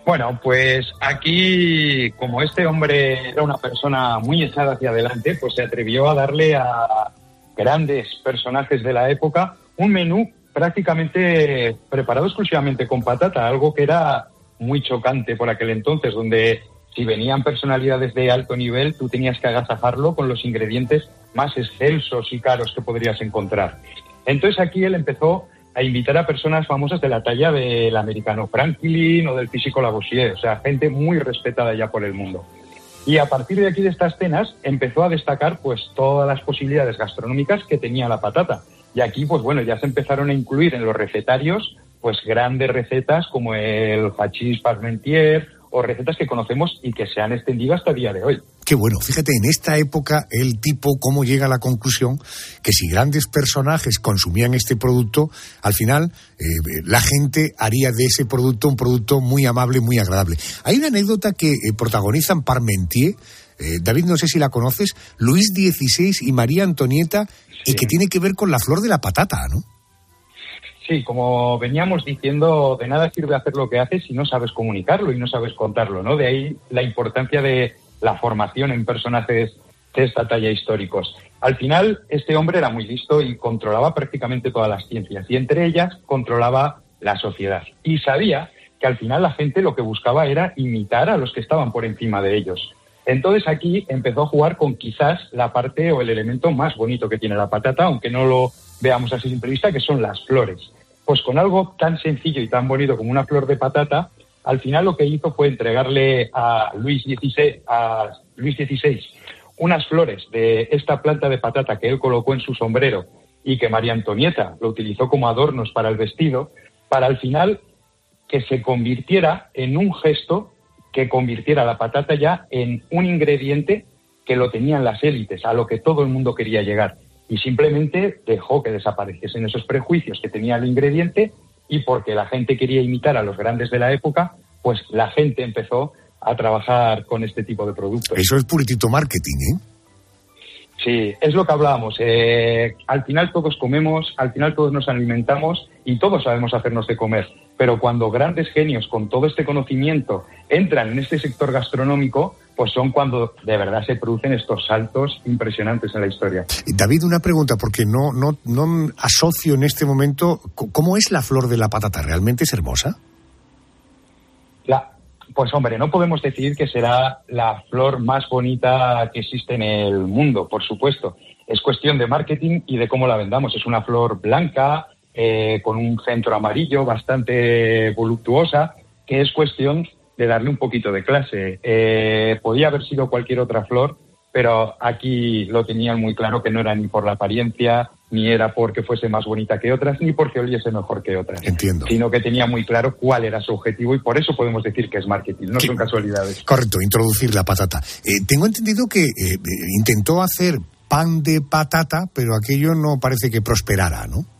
Bueno, pues aquí, como este hombre era una persona muy echada hacia adelante, pues se atrevió a darle a grandes personajes de la época un menú prácticamente preparado exclusivamente con patata, algo que era muy chocante por aquel entonces, donde si venían personalidades de alto nivel, tú tenías que agasajarlo con los ingredientes más excelsos y caros que podrías encontrar. Entonces aquí él empezó a invitar a personas famosas de la talla del americano Franklin o del físico Lavoisier, o sea, gente muy respetada ya por el mundo. Y a partir de aquí de estas cenas empezó a destacar pues todas las posibilidades gastronómicas que tenía la patata. Y aquí pues bueno, ya se empezaron a incluir en los recetarios pues grandes recetas como el hachís parmentier o recetas que conocemos y que se han extendido hasta el día de hoy. Qué bueno, fíjate, en esta época el tipo cómo llega a la conclusión que si grandes personajes consumían este producto, al final eh, la gente haría de ese producto un producto muy amable, muy agradable. Hay una anécdota que eh, protagonizan Parmentier, eh, David, no sé si la conoces, Luis XVI y María Antonieta, y que tiene que ver con la flor de la patata, ¿no? Sí, como veníamos diciendo, de nada sirve hacer lo que haces si no sabes comunicarlo y no sabes contarlo, ¿no? De ahí la importancia de la formación en personajes de esta talla históricos. Al final, este hombre era muy listo y controlaba prácticamente todas las ciencias y entre ellas controlaba la sociedad. Y sabía que al final la gente lo que buscaba era imitar a los que estaban por encima de ellos. Entonces aquí empezó a jugar con quizás la parte o el elemento más bonito que tiene la patata, aunque no lo veamos así simple vista, que son las flores. Pues con algo tan sencillo y tan bonito como una flor de patata, al final lo que hizo fue entregarle a Luis XVI, a Luis XVI unas flores de esta planta de patata que él colocó en su sombrero y que María Antonieta lo utilizó como adornos para el vestido, para al final que se convirtiera en un gesto que convirtiera la patata ya en un ingrediente que lo tenían las élites, a lo que todo el mundo quería llegar. Y simplemente dejó que desapareciesen esos prejuicios que tenía el ingrediente y porque la gente quería imitar a los grandes de la época, pues la gente empezó a trabajar con este tipo de productos. Eso es puritito marketing, ¿eh? Sí, es lo que hablábamos. Eh, al final todos comemos, al final todos nos alimentamos y todos sabemos hacernos de comer. Pero cuando grandes genios con todo este conocimiento entran en este sector gastronómico, pues son cuando de verdad se producen estos saltos impresionantes en la historia. David, una pregunta, porque no, no, no asocio en este momento, ¿cómo es la flor de la patata? ¿Realmente es hermosa? La, pues hombre, no podemos decir que será la flor más bonita que existe en el mundo, por supuesto. Es cuestión de marketing y de cómo la vendamos. Es una flor blanca, eh, con un centro amarillo, bastante voluptuosa, que es cuestión de darle un poquito de clase. Eh, podía haber sido cualquier otra flor, pero aquí lo tenían muy claro que no era ni por la apariencia, ni era porque fuese más bonita que otras, ni porque oliese mejor que otras. Entiendo. Sino que tenía muy claro cuál era su objetivo y por eso podemos decir que es marketing, no son casualidades. Correcto, introducir la patata. Eh, tengo entendido que eh, intentó hacer pan de patata, pero aquello no parece que prosperara, ¿no?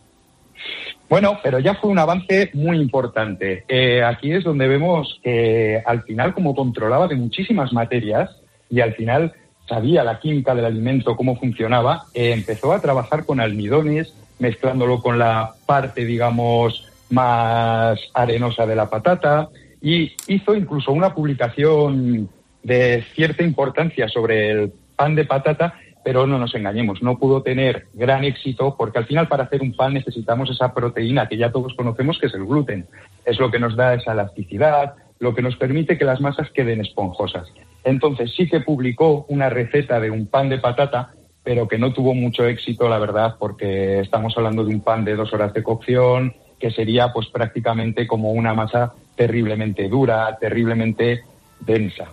Bueno, pero ya fue un avance muy importante. Eh, aquí es donde vemos que al final, como controlaba de muchísimas materias y al final sabía la química del alimento, cómo funcionaba, eh, empezó a trabajar con almidones, mezclándolo con la parte, digamos, más arenosa de la patata y hizo incluso una publicación de cierta importancia sobre el pan de patata pero no nos engañemos, no pudo tener gran éxito porque al final para hacer un pan necesitamos esa proteína que ya todos conocemos que es el gluten. Es lo que nos da esa elasticidad, lo que nos permite que las masas queden esponjosas. Entonces sí que publicó una receta de un pan de patata, pero que no tuvo mucho éxito, la verdad, porque estamos hablando de un pan de dos horas de cocción, que sería pues prácticamente como una masa terriblemente dura, terriblemente densa.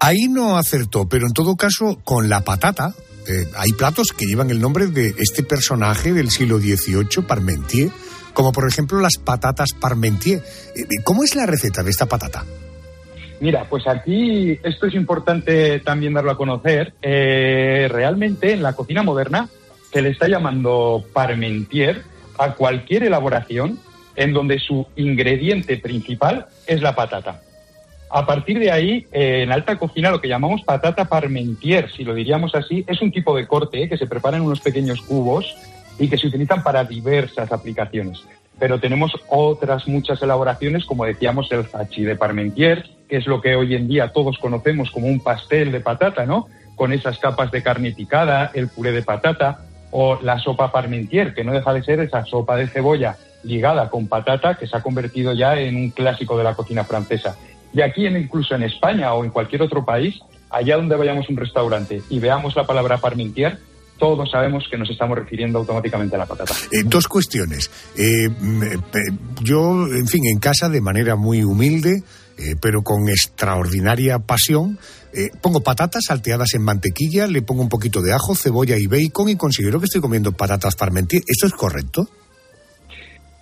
Ahí no acertó, pero en todo caso, con la patata, eh, hay platos que llevan el nombre de este personaje del siglo XVIII, Parmentier, como por ejemplo las patatas Parmentier. Eh, eh, ¿Cómo es la receta de esta patata? Mira, pues aquí esto es importante también darlo a conocer. realmente en la cocina moderna se le está llamando Parmentier a cualquier elaboración en donde su ingrediente principal es la patata. A partir de ahí, eh, en alta cocina, lo que llamamos patata parmentier, si lo diríamos así, es un tipo de corte que se prepara en unos pequeños cubos y que se utilizan para diversas aplicaciones. Pero tenemos otras muchas elaboraciones, como decíamos, el hachi de parmentier, que es lo que hoy en día todos conocemos como un pastel de patata, ¿no? Con esas capas de carne picada, el puré de patata, o la sopa parmentier, que no deja de ser esa sopa de cebolla ligada con patata que se ha convertido ya en un clásico de la cocina francesa. Y aquí, incluso en España o en cualquier otro país, allá donde vayamos a un restaurante y veamos la palabra parmentier, todos sabemos que nos estamos refiriendo automáticamente a la patata. Eh, dos cuestiones. Eh, mm, eh, yo, en fin, en casa de manera muy humilde, pero con extraordinaria pasión, pongo patatas salteadas en mantequilla, le pongo un poquito de ajo, cebolla y bacon y considero que estoy comiendo patatas parmentier. ¿Esto es correcto?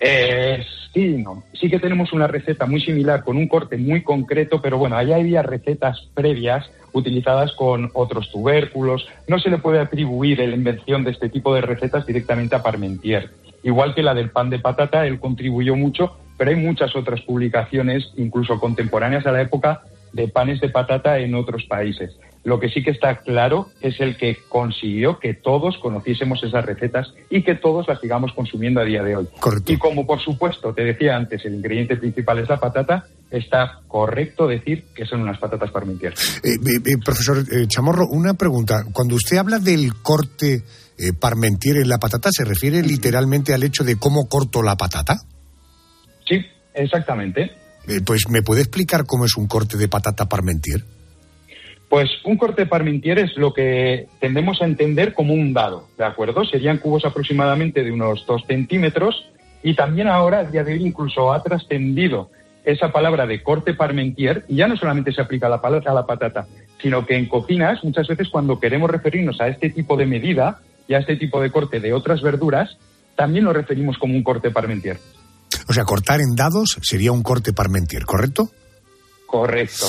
Sí, no. Sí que tenemos una receta muy similar con un corte muy concreto, pero bueno, allá había recetas previas utilizadas con otros tubérculos. No se le puede atribuir la invención de este tipo de recetas directamente a Parmentier. Igual que la del pan de patata, él contribuyó mucho, pero hay muchas otras publicaciones, incluso contemporáneas a la época, de panes de patata en otros países. Lo que sí que está claro es el que consiguió que todos conociésemos esas recetas y que todos las sigamos consumiendo a día de hoy. Y como por supuesto te decía antes, el ingrediente principal es la patata, está correcto decir que son unas patatas parmentier. Eh, eh, eh, profesor Chamorro, una pregunta. Cuando usted habla del corte parmentier en la patata, ¿se refiere literalmente al hecho de cómo corto la patata? Sí, exactamente. pues, ¿me puede explicar cómo es un corte de patata parmentier? Pues un corte parmentier es lo que tendemos a entender como un dado, ¿de acuerdo? Serían cubos aproximadamente de unos dos centímetros y también ahora, a día de hoy, incluso ha trascendido esa palabra de corte parmentier y ya no solamente se aplica a la, a la patata, sino que en cocinas muchas veces cuando queremos referirnos a este tipo de medida y a este tipo de corte de otras verduras, también lo referimos como un corte parmentier. O sea, cortar en dados sería un corte parmentier, ¿correcto? Correcto.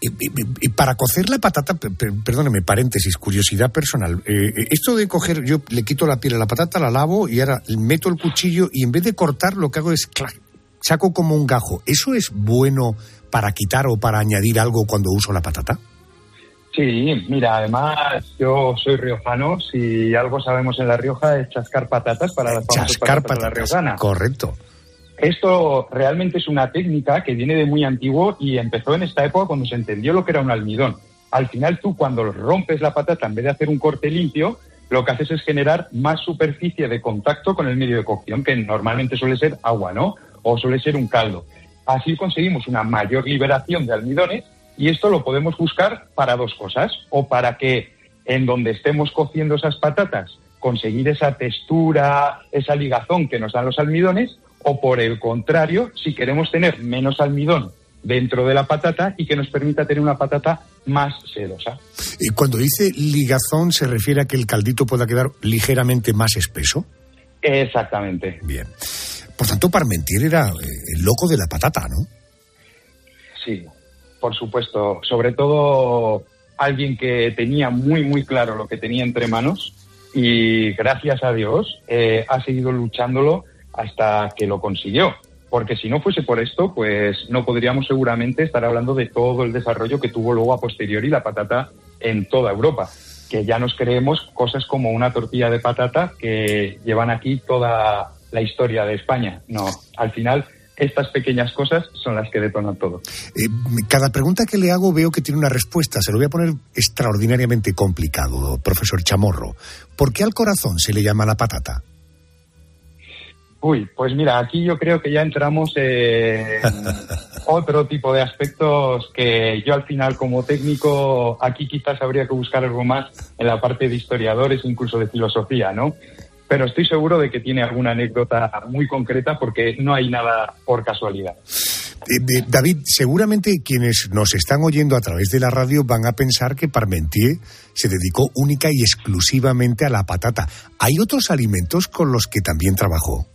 Y, para cocer la patata, perdóneme, paréntesis, curiosidad personal. Eh, eh, esto de coger, yo le quito la piel a la patata, la lavo y ahora meto el cuchillo y en vez de cortar lo que hago es saco como un gajo. ¿Eso es bueno para quitar o para añadir algo cuando uso la patata? Sí, mira, además yo soy riojano, si algo sabemos en La Rioja es chascar patatas para las chascar patatas, la riojana. Correcto. Esto realmente es una técnica que viene de muy antiguo y empezó en esta época cuando se entendió lo que era un almidón. Al final tú cuando rompes la patata, en vez de hacer un corte limpio, lo que haces es generar más superficie de contacto con el medio de cocción, que normalmente suele ser agua, ¿no? O suele ser un caldo. Así conseguimos una mayor liberación de almidones y esto lo podemos buscar para dos cosas. O para que en donde estemos cociendo esas patatas conseguir esa textura, esa ligazón que nos dan los almidones, o por el contrario, si queremos tener menos almidón dentro de la patata y que nos permita tener una patata más sedosa. Y cuando dice ligazón, ¿se refiere a que el caldito pueda quedar ligeramente más espeso? Exactamente. Bien. Por tanto, Parmentier era eh, el loco de la patata, ¿no? Sí, por supuesto. Sobre todo alguien que tenía muy, muy claro lo que tenía entre manos y gracias a Dios eh, ha seguido luchándolo hasta que lo consiguió. Porque si no fuese por esto, pues no podríamos seguramente estar hablando de todo el desarrollo que tuvo luego a posteriori la patata en toda Europa. Que ya nos creemos cosas como una tortilla de patata que llevan aquí toda la historia de España. No, al final estas pequeñas cosas son las que detonan todo. Eh, cada pregunta que le hago veo que tiene una respuesta. Se lo voy a poner extraordinariamente complicado, profesor Chamorro. ¿Por qué al corazón se le llama la patata? Uy, pues mira, aquí yo creo que ya entramos en otro tipo de aspectos que yo al final como técnico aquí quizás habría que buscar algo más en la parte de historiadores, incluso de filosofía, ¿no? Pero estoy seguro de que tiene alguna anécdota muy concreta porque no hay nada por casualidad. Eh, David, seguramente quienes nos están oyendo a través de la radio van a pensar que Parmentier se dedicó única y exclusivamente a la patata. ¿Hay otros alimentos con los que también trabajó?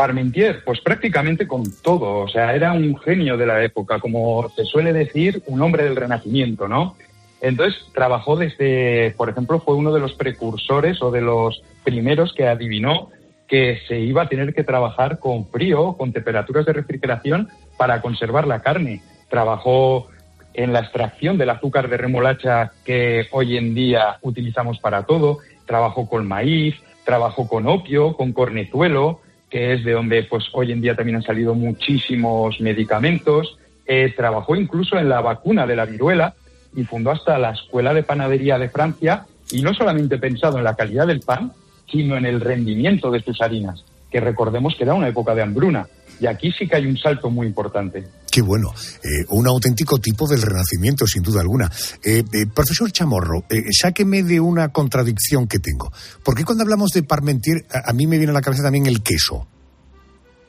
Parmentier, pues prácticamente con todo, o sea, era un genio de la época, como se suele decir, un hombre del Renacimiento, ¿no? Entonces trabajó desde, por ejemplo, fue uno de los precursores o de los primeros que adivinó que se iba a tener que trabajar con frío, con temperaturas de refrigeración para conservar la carne. Trabajó en la extracción del azúcar de remolacha que hoy en día utilizamos para todo, trabajó con maíz, trabajó con opio, con cornezuelo, que es de donde pues hoy en día también han salido muchísimos medicamentos. Eh, trabajó incluso en la vacuna de la viruela y fundó hasta la Escuela de Panadería de Francia y no solamente pensado en la calidad del pan, sino en el rendimiento de sus harinas, que recordemos que era una época de hambruna. Y aquí sí que hay un salto muy importante. Qué bueno, eh, un auténtico tipo del renacimiento, sin duda alguna. Eh, eh, profesor Chamorro, sáqueme de una contradicción que tengo. ¿Por qué cuando hablamos de Parmentier, a, mí me viene a la cabeza también el queso?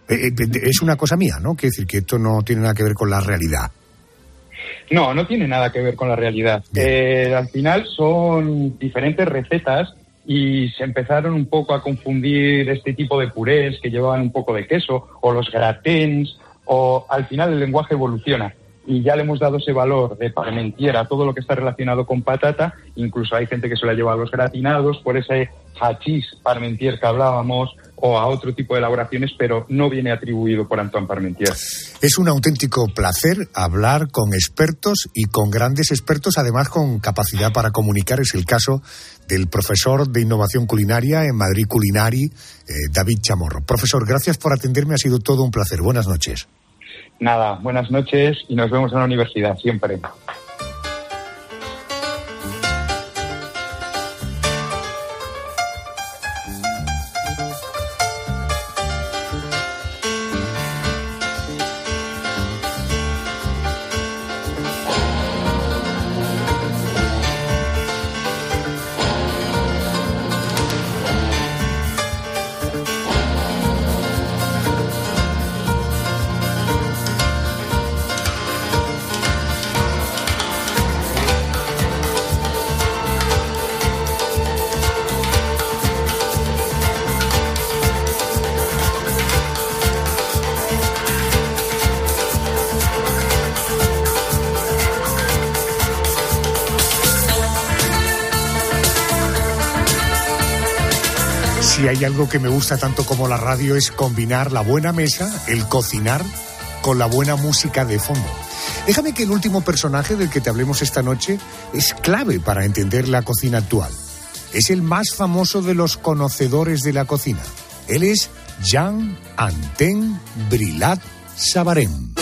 es una cosa mía, ¿no? Quiere decir que esto no tiene nada que ver con la realidad. No, no tiene nada que ver con la realidad. al final son diferentes recetas y se empezaron un poco a confundir este tipo de purés que llevaban un poco de queso o los gratins o al final el lenguaje evoluciona. Y ya le hemos dado ese valor de parmentier a todo lo que está relacionado con patata, incluso hay gente que se la lleva a los gratinados por ese hachís parmentier que hablábamos o a otro tipo de elaboraciones, pero no viene atribuido por Antoine Parmentier. Es un auténtico placer hablar con expertos y con grandes expertos, además con capacidad para comunicar. Es el caso del profesor de innovación culinaria en Madrid Culinari, eh, David Chamorro. Profesor, gracias por atenderme, ha sido todo un placer. Buenas noches. Nada, buenas noches y nos vemos en la universidad siempre. Que me gusta tanto como la radio es combinar la buena mesa, el cocinar, con la buena música de fondo. Déjame que el último personaje del que te hablemos esta noche es clave para entender la cocina actual. Es el más famoso de los conocedores de la cocina. Él es Jean Anten Brilat Sabarén.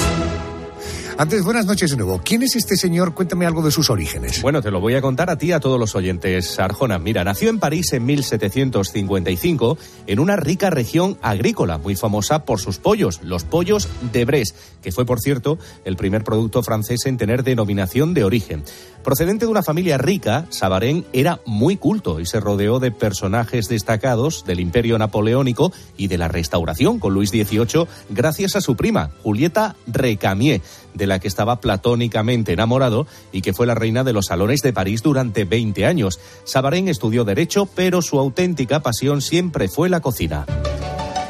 Antes, buenas noches de nuevo. ¿Quién es este señor? Cuéntame algo de sus orígenes. Bueno, te lo voy a contar a ti y a todos los oyentes. Arjona, mira, nació en París en 1755 en una rica región agrícola, muy famosa por sus pollos, los pollos de Brest, que fue, por cierto, el primer producto francés en tener denominación de origen. Procedente de una familia rica, Sabarén era muy culto y se rodeó de personajes destacados del Imperio Napoleónico y de la Restauración con Luis XVIII gracias a su prima, Julieta Recamier, de la que estaba platónicamente enamorado y que fue la reina de los salones de París durante 20 años. Sabarén estudió Derecho, pero su auténtica pasión siempre fue la cocina.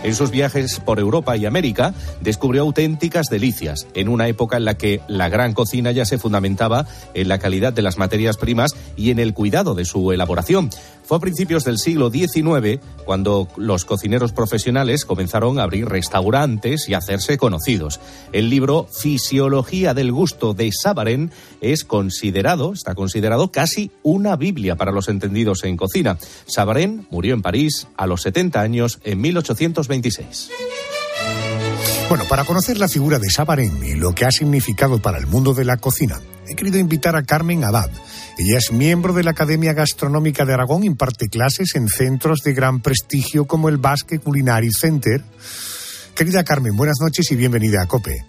En sus viajes por Europa y América descubrió auténticas delicias, en una época en la que la gran cocina ya se fundamentaba en la calidad de las materias primas y en el cuidado de su elaboración. Fue a principios del siglo XIX cuando los cocineros profesionales comenzaron a abrir restaurantes y hacerse conocidos. El libro Fisiología del gusto de Sabarén es considerado, está considerado casi una Biblia para los entendidos en cocina. Sabarén murió en París a los 70 años en 1826. Bueno, para conocer la figura de Sabarén y lo que ha significado para el mundo de la cocina, he querido invitar a Carmen Abad. Ella es miembro de la Academia Gastronómica de Aragón, imparte clases en centros de gran prestigio como el Basque Culinary Center. Querida Carmen, buenas noches y bienvenida a COPE.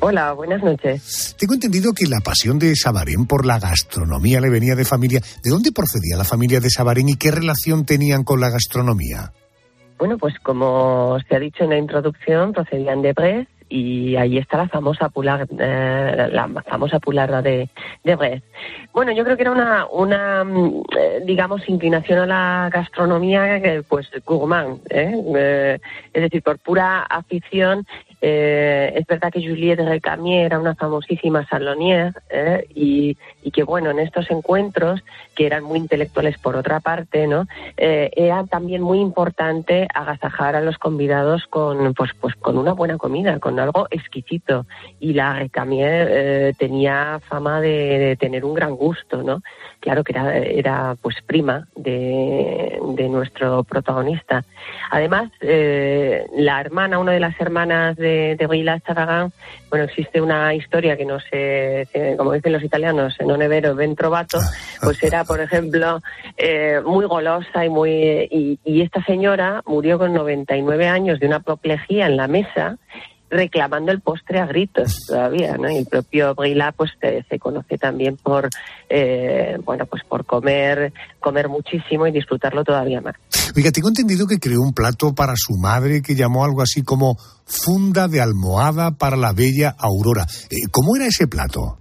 Hola, buenas noches. Tengo entendido que la pasión de Sabarén por la gastronomía le venía de familia. ¿De dónde procedía la familia de Sabarén y qué relación tenían con la gastronomía? Bueno, pues como se ha dicho en la introducción, procedían de Brest y ahí está la famosa pular, eh, la famosa pularda de, de Brest. Bueno, yo creo que era una, una mm, eh, digamos, inclinación a la gastronomía, pues, gourmand, ¿eh? es decir, por pura afición eh, es verdad que Juliette Recamier era una famosísima salonier ¿eh? y, que, bueno, en estos encuentros, que eran muy intelectuales por otra parte, ¿no? Eh, era también muy importante agasajar a los convidados con, pues, pues, con una buena comida, con algo exquisito. Y la Recamier tenía fama de, tener un gran gusto, ¿no? Claro que era, era pues prima de, de nuestro protagonista. Además, la hermana, una de las hermanas de de, de Zaragan, bueno, existe una historia que no sé, como dicen los italianos, en onevero ben trovato, pues era, por ejemplo, eh, muy golosa y muy... Y, y esta señora murió con 99 años de una apoplejía en la mesa reclamando el postre a gritos todavía, ¿no? Y el propio Brila pues se conoce también por, eh, bueno, pues por comer, comer muchísimo y disfrutarlo todavía más. Oiga, tengo entendido que creó un plato para su madre que llamó algo así como funda de almohada para la bella Aurora. Eh, ¿Cómo era ese plato?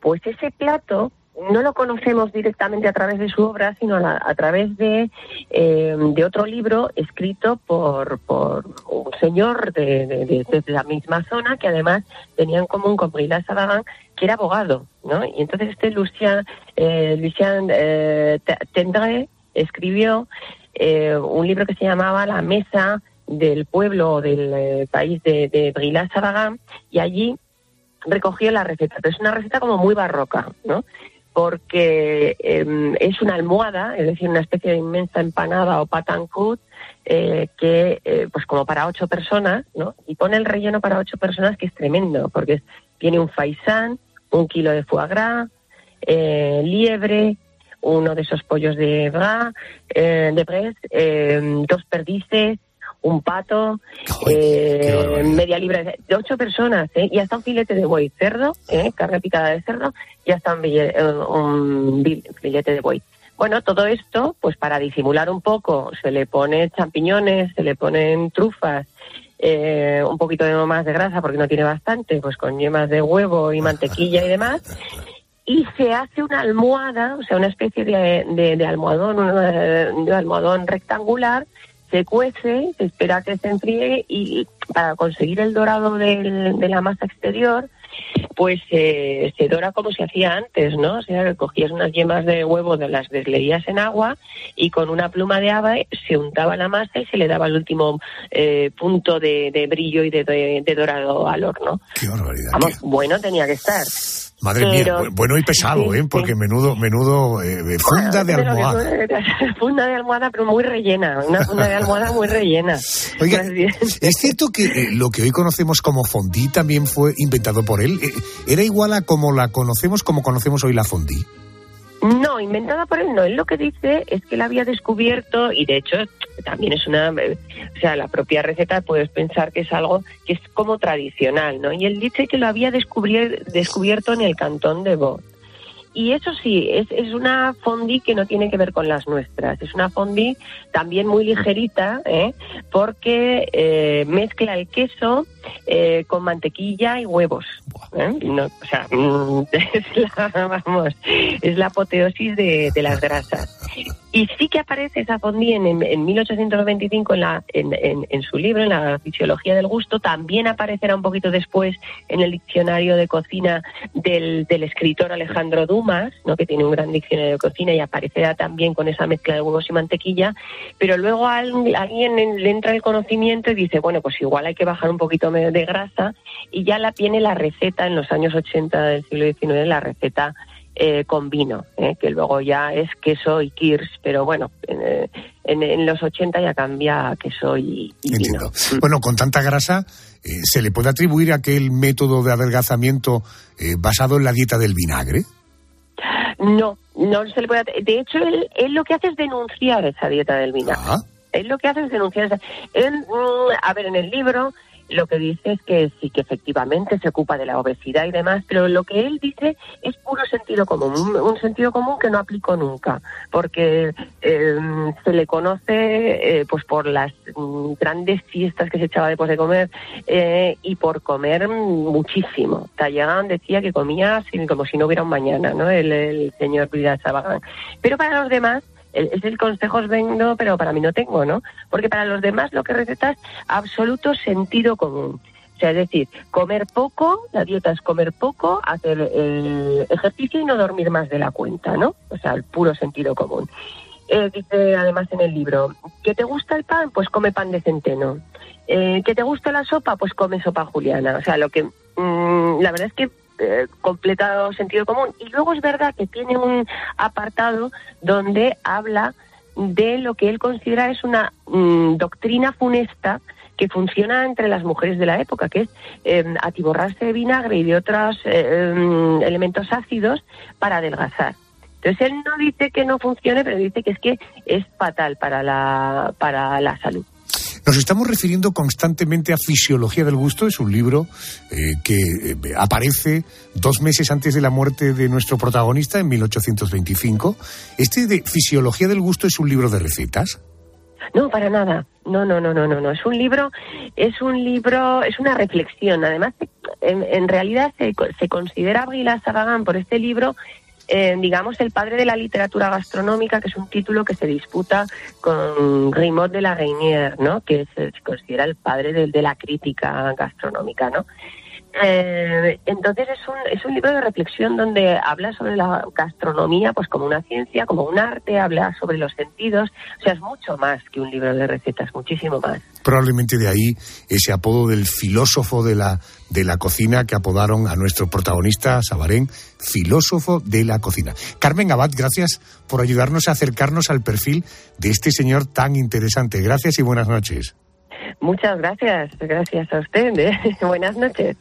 Pues ese plato no lo conocemos directamente a través de su obra, sino a, través de, eh, de, otro libro escrito por, por un señor de, de, la misma zona que además tenía en común con Brila Sabagan, que era abogado, ¿no? Y entonces este Lucien, eh, Lucien eh, Tendré escribió eh, un libro que se llamaba La Mesa del pueblo del eh, país de, de Brila Sabagan y allí recogió la receta. Pero es una receta como muy barroca, ¿no? Porque em, es una almohada, es decir, una especie de inmensa empanada o patancut, eh, que, eh, pues como para ocho personas, ¿no? Y pone el relleno para ocho personas que es tremendo, porque tiene un faisán, un kilo de foie gras, eh, liebre, uno de esos pollos de bras, eh, de bres, em, dos perdices, un pato, eh, media libra de ocho personas, ¿eh? y hasta un filete de buey, cerdo, ¿eh? carne picada de cerdo, y hasta un, un filete de buey. Bueno, todo esto, pues para disimular un poco, se le pone champiñones, se le ponen trufas, eh, un poquito de más de grasa porque no tiene bastante, pues con yemas de huevo y mantequilla y demás. Y se hace una almohada, o sea, una especie de, de, almohadón, un almohadón rectangular se cuece, se espera que se enfríe y para conseguir el dorado del, de la masa exterior, pues eh, se dora como se hacía antes, ¿no? O sea, que cogías unas yemas de huevo, de las desleías en agua y con una pluma de ave se untaba la masa y se le daba el último eh, punto de, brillo y de, dorado al horno. Qué barbaridad. Vamos, bueno tenía que estar. Madre mía, bueno y pesado, ¿eh? Porque menudo, menudo eh, funda de almohada. funda de almohada, pero muy rellena. Una funda de almohada muy rellena. Oiga, es cierto que eh, lo que hoy conocemos como fondí también fue inventado por él. Eh, ¿Era igual a como la conocemos, como conocemos hoy la fondí? No, inventada por él no. Él lo que dice es que él había descubierto, y de hecho también es una, o sea, la propia receta puedes pensar que es algo que es como tradicional, ¿no? Y él dice que lo había descubierto en el cantón de Bo. Y eso sí, es, es una fondue que no tiene que ver con las nuestras. Es una fondue también muy ligerita, ¿eh? porque eh, mezcla el queso eh, con mantequilla y huevos. ¿eh? No, o sea, es la, vamos, es la apoteosis de, de las grasas. Y sí que aparece esa fondue en, en 1825 en, la, en, en, en, su libro, en la Fisiología del Gusto. También aparecerá un poquito después en el diccionario de cocina del, escritor Alejandro Dumas, ¿no? que tiene un gran diccionario de cocina y aparecerá también con esa mezcla de huevos y mantequilla. Pero luego alguien le entra el conocimiento y dice, bueno, pues igual hay que bajar un poquito de grasa y ya la tiene la receta en los años 80 del siglo XIX, la receta eh, con vino, eh, que luego ya es queso y kirs, pero bueno, en, eh, en, los 80 ya cambia a queso y, vino. Bueno, con tanta grasa, ¿se le puede atribuir aquel método de adelgazamiento basado en la dieta del vinagre? No, no se le puede. De hecho, él, él lo que hace es denunciar esa dieta del vinagre. Ah. Él lo que hace es denunciar esa. Él, mm, a ver, en el libro lo que dice es que sí que efectivamente se ocupa de la obesidad y demás, pero lo que él dice es puro sentido común, un, sentido común que no aplicó nunca, porque em, se le conoce eh, pues por las mm, grandes fiestas que se echaba después de comer eh, y por comer muchísimo. Talleyrand decía que comía como si no hubiera un mañana, ¿no? El, el señor Vidal Sabagán. Pero para los demás es el consejo os vendo, pero para mí no tengo, ¿no? Porque para los demás lo que recetas absoluto sentido común. O sea, es decir, comer poco, la dieta es comer poco, hacer eh, ejercicio y no dormir más de la cuenta, ¿no? O sea, el puro sentido común. Eh, dice además en el libro, ¿que te gusta el pan? Pues come pan de centeno. Eh, ¿Que te gusta la sopa? Pues come sopa juliana. O sea, lo que mm, la verdad es que eh, completado sentido común. Y luego es verdad que tiene un apartado donde habla de lo que él considera es una mm, doctrina funesta que funciona entre las mujeres de la época, que es eh, atiborrarse de vinagre y de otros eh, em, elementos ácidos para adelgazar. Entonces él no dice que no funcione, pero dice que es que es fatal para la, para la salud. Nos estamos refiriendo constantemente a Fisiología del Gusto, es un libro eh, que eh, aparece dos meses antes de la muerte de nuestro protagonista, en 1825. ¿Este de Fisiología del Gusto es un libro de recetas? No, para nada. No, no, no, no, no, no. Es un libro, es un libro, es una reflexión. Además, en, realidad se, se considera a Saragán por este libro eh, digamos, el padre de la literatura gastronómica, que es un título que se disputa con Grimaud de la Reynier, ¿no? que se, considera el padre de, de la crítica gastronómica. ¿no? Eh, entonces es un, es un libro de reflexión donde habla sobre la gastronomía pues como una ciencia, como un arte, habla sobre los sentidos, o sea, es mucho más que un libro de recetas, muchísimo más. Probablemente de ahí ese apodo del filósofo de la, de la cocina que apodaron a nuestro protagonista, Sabarén, filósofo de la cocina. Carmen Abad, gracias por ayudarnos a acercarnos al perfil de este señor tan interesante. Gracias y buenas noches. Muchas gracias, gracias a usted. ¿eh? buenas noches.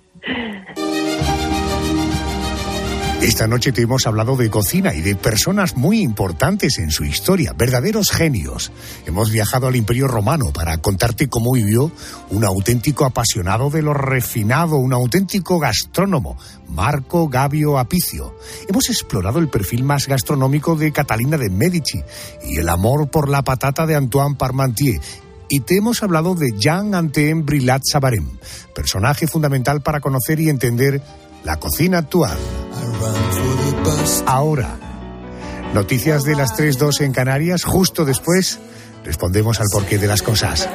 Esta noche te hemos hablado de cocina y de personas muy importantes en su historia, verdaderos genios. Hemos viajado al Imperio Romano para contarte cómo vivió un auténtico apasionado de lo refinado, un auténtico gastrónomo, Marco Gabio Apicio. Hemos explorado el perfil más gastronómico de Catalina de Medici y el amor por la patata de Antoine Parmentier y te hemos hablado de Jean Antoine Brillat Sabarem, personaje fundamental para conocer y entender la cocina actual. Ahora, noticias de las 3.2 en Canarias, justo después respondemos al porqué de las cosas.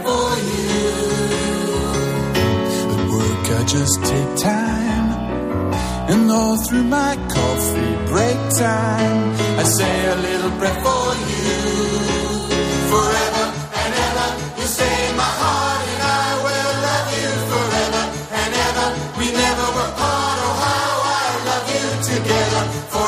for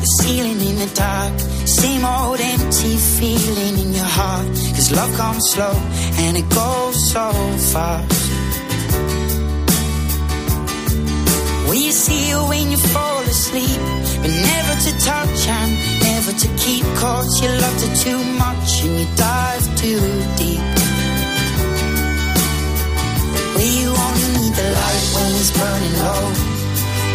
the ceiling in the dark. Same old empty feeling in your heart. Cause love comes slow and it goes so fast. Will you see you when you fall asleep? But never to touch and never to keep. Caught you loved her too much and you dive too deep. Will you only need the light when it's burning low?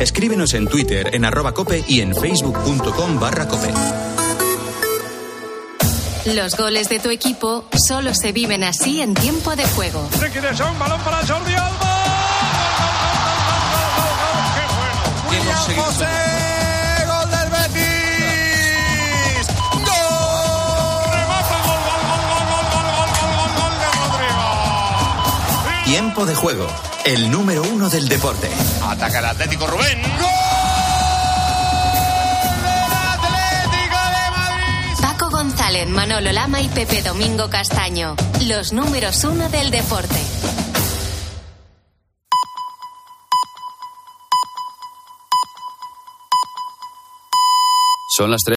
Escríbenos en Twitter, en arroba cope y en facebook.com barra cope. Los goles de tu equipo solo se viven así en tiempo de juego. Tiempo de juego el número uno del deporte. Ataca el Atlético Rubén. Paco González, Manolo Lama y Pepe Domingo Castaño. Los números uno del deporte. Son las tres.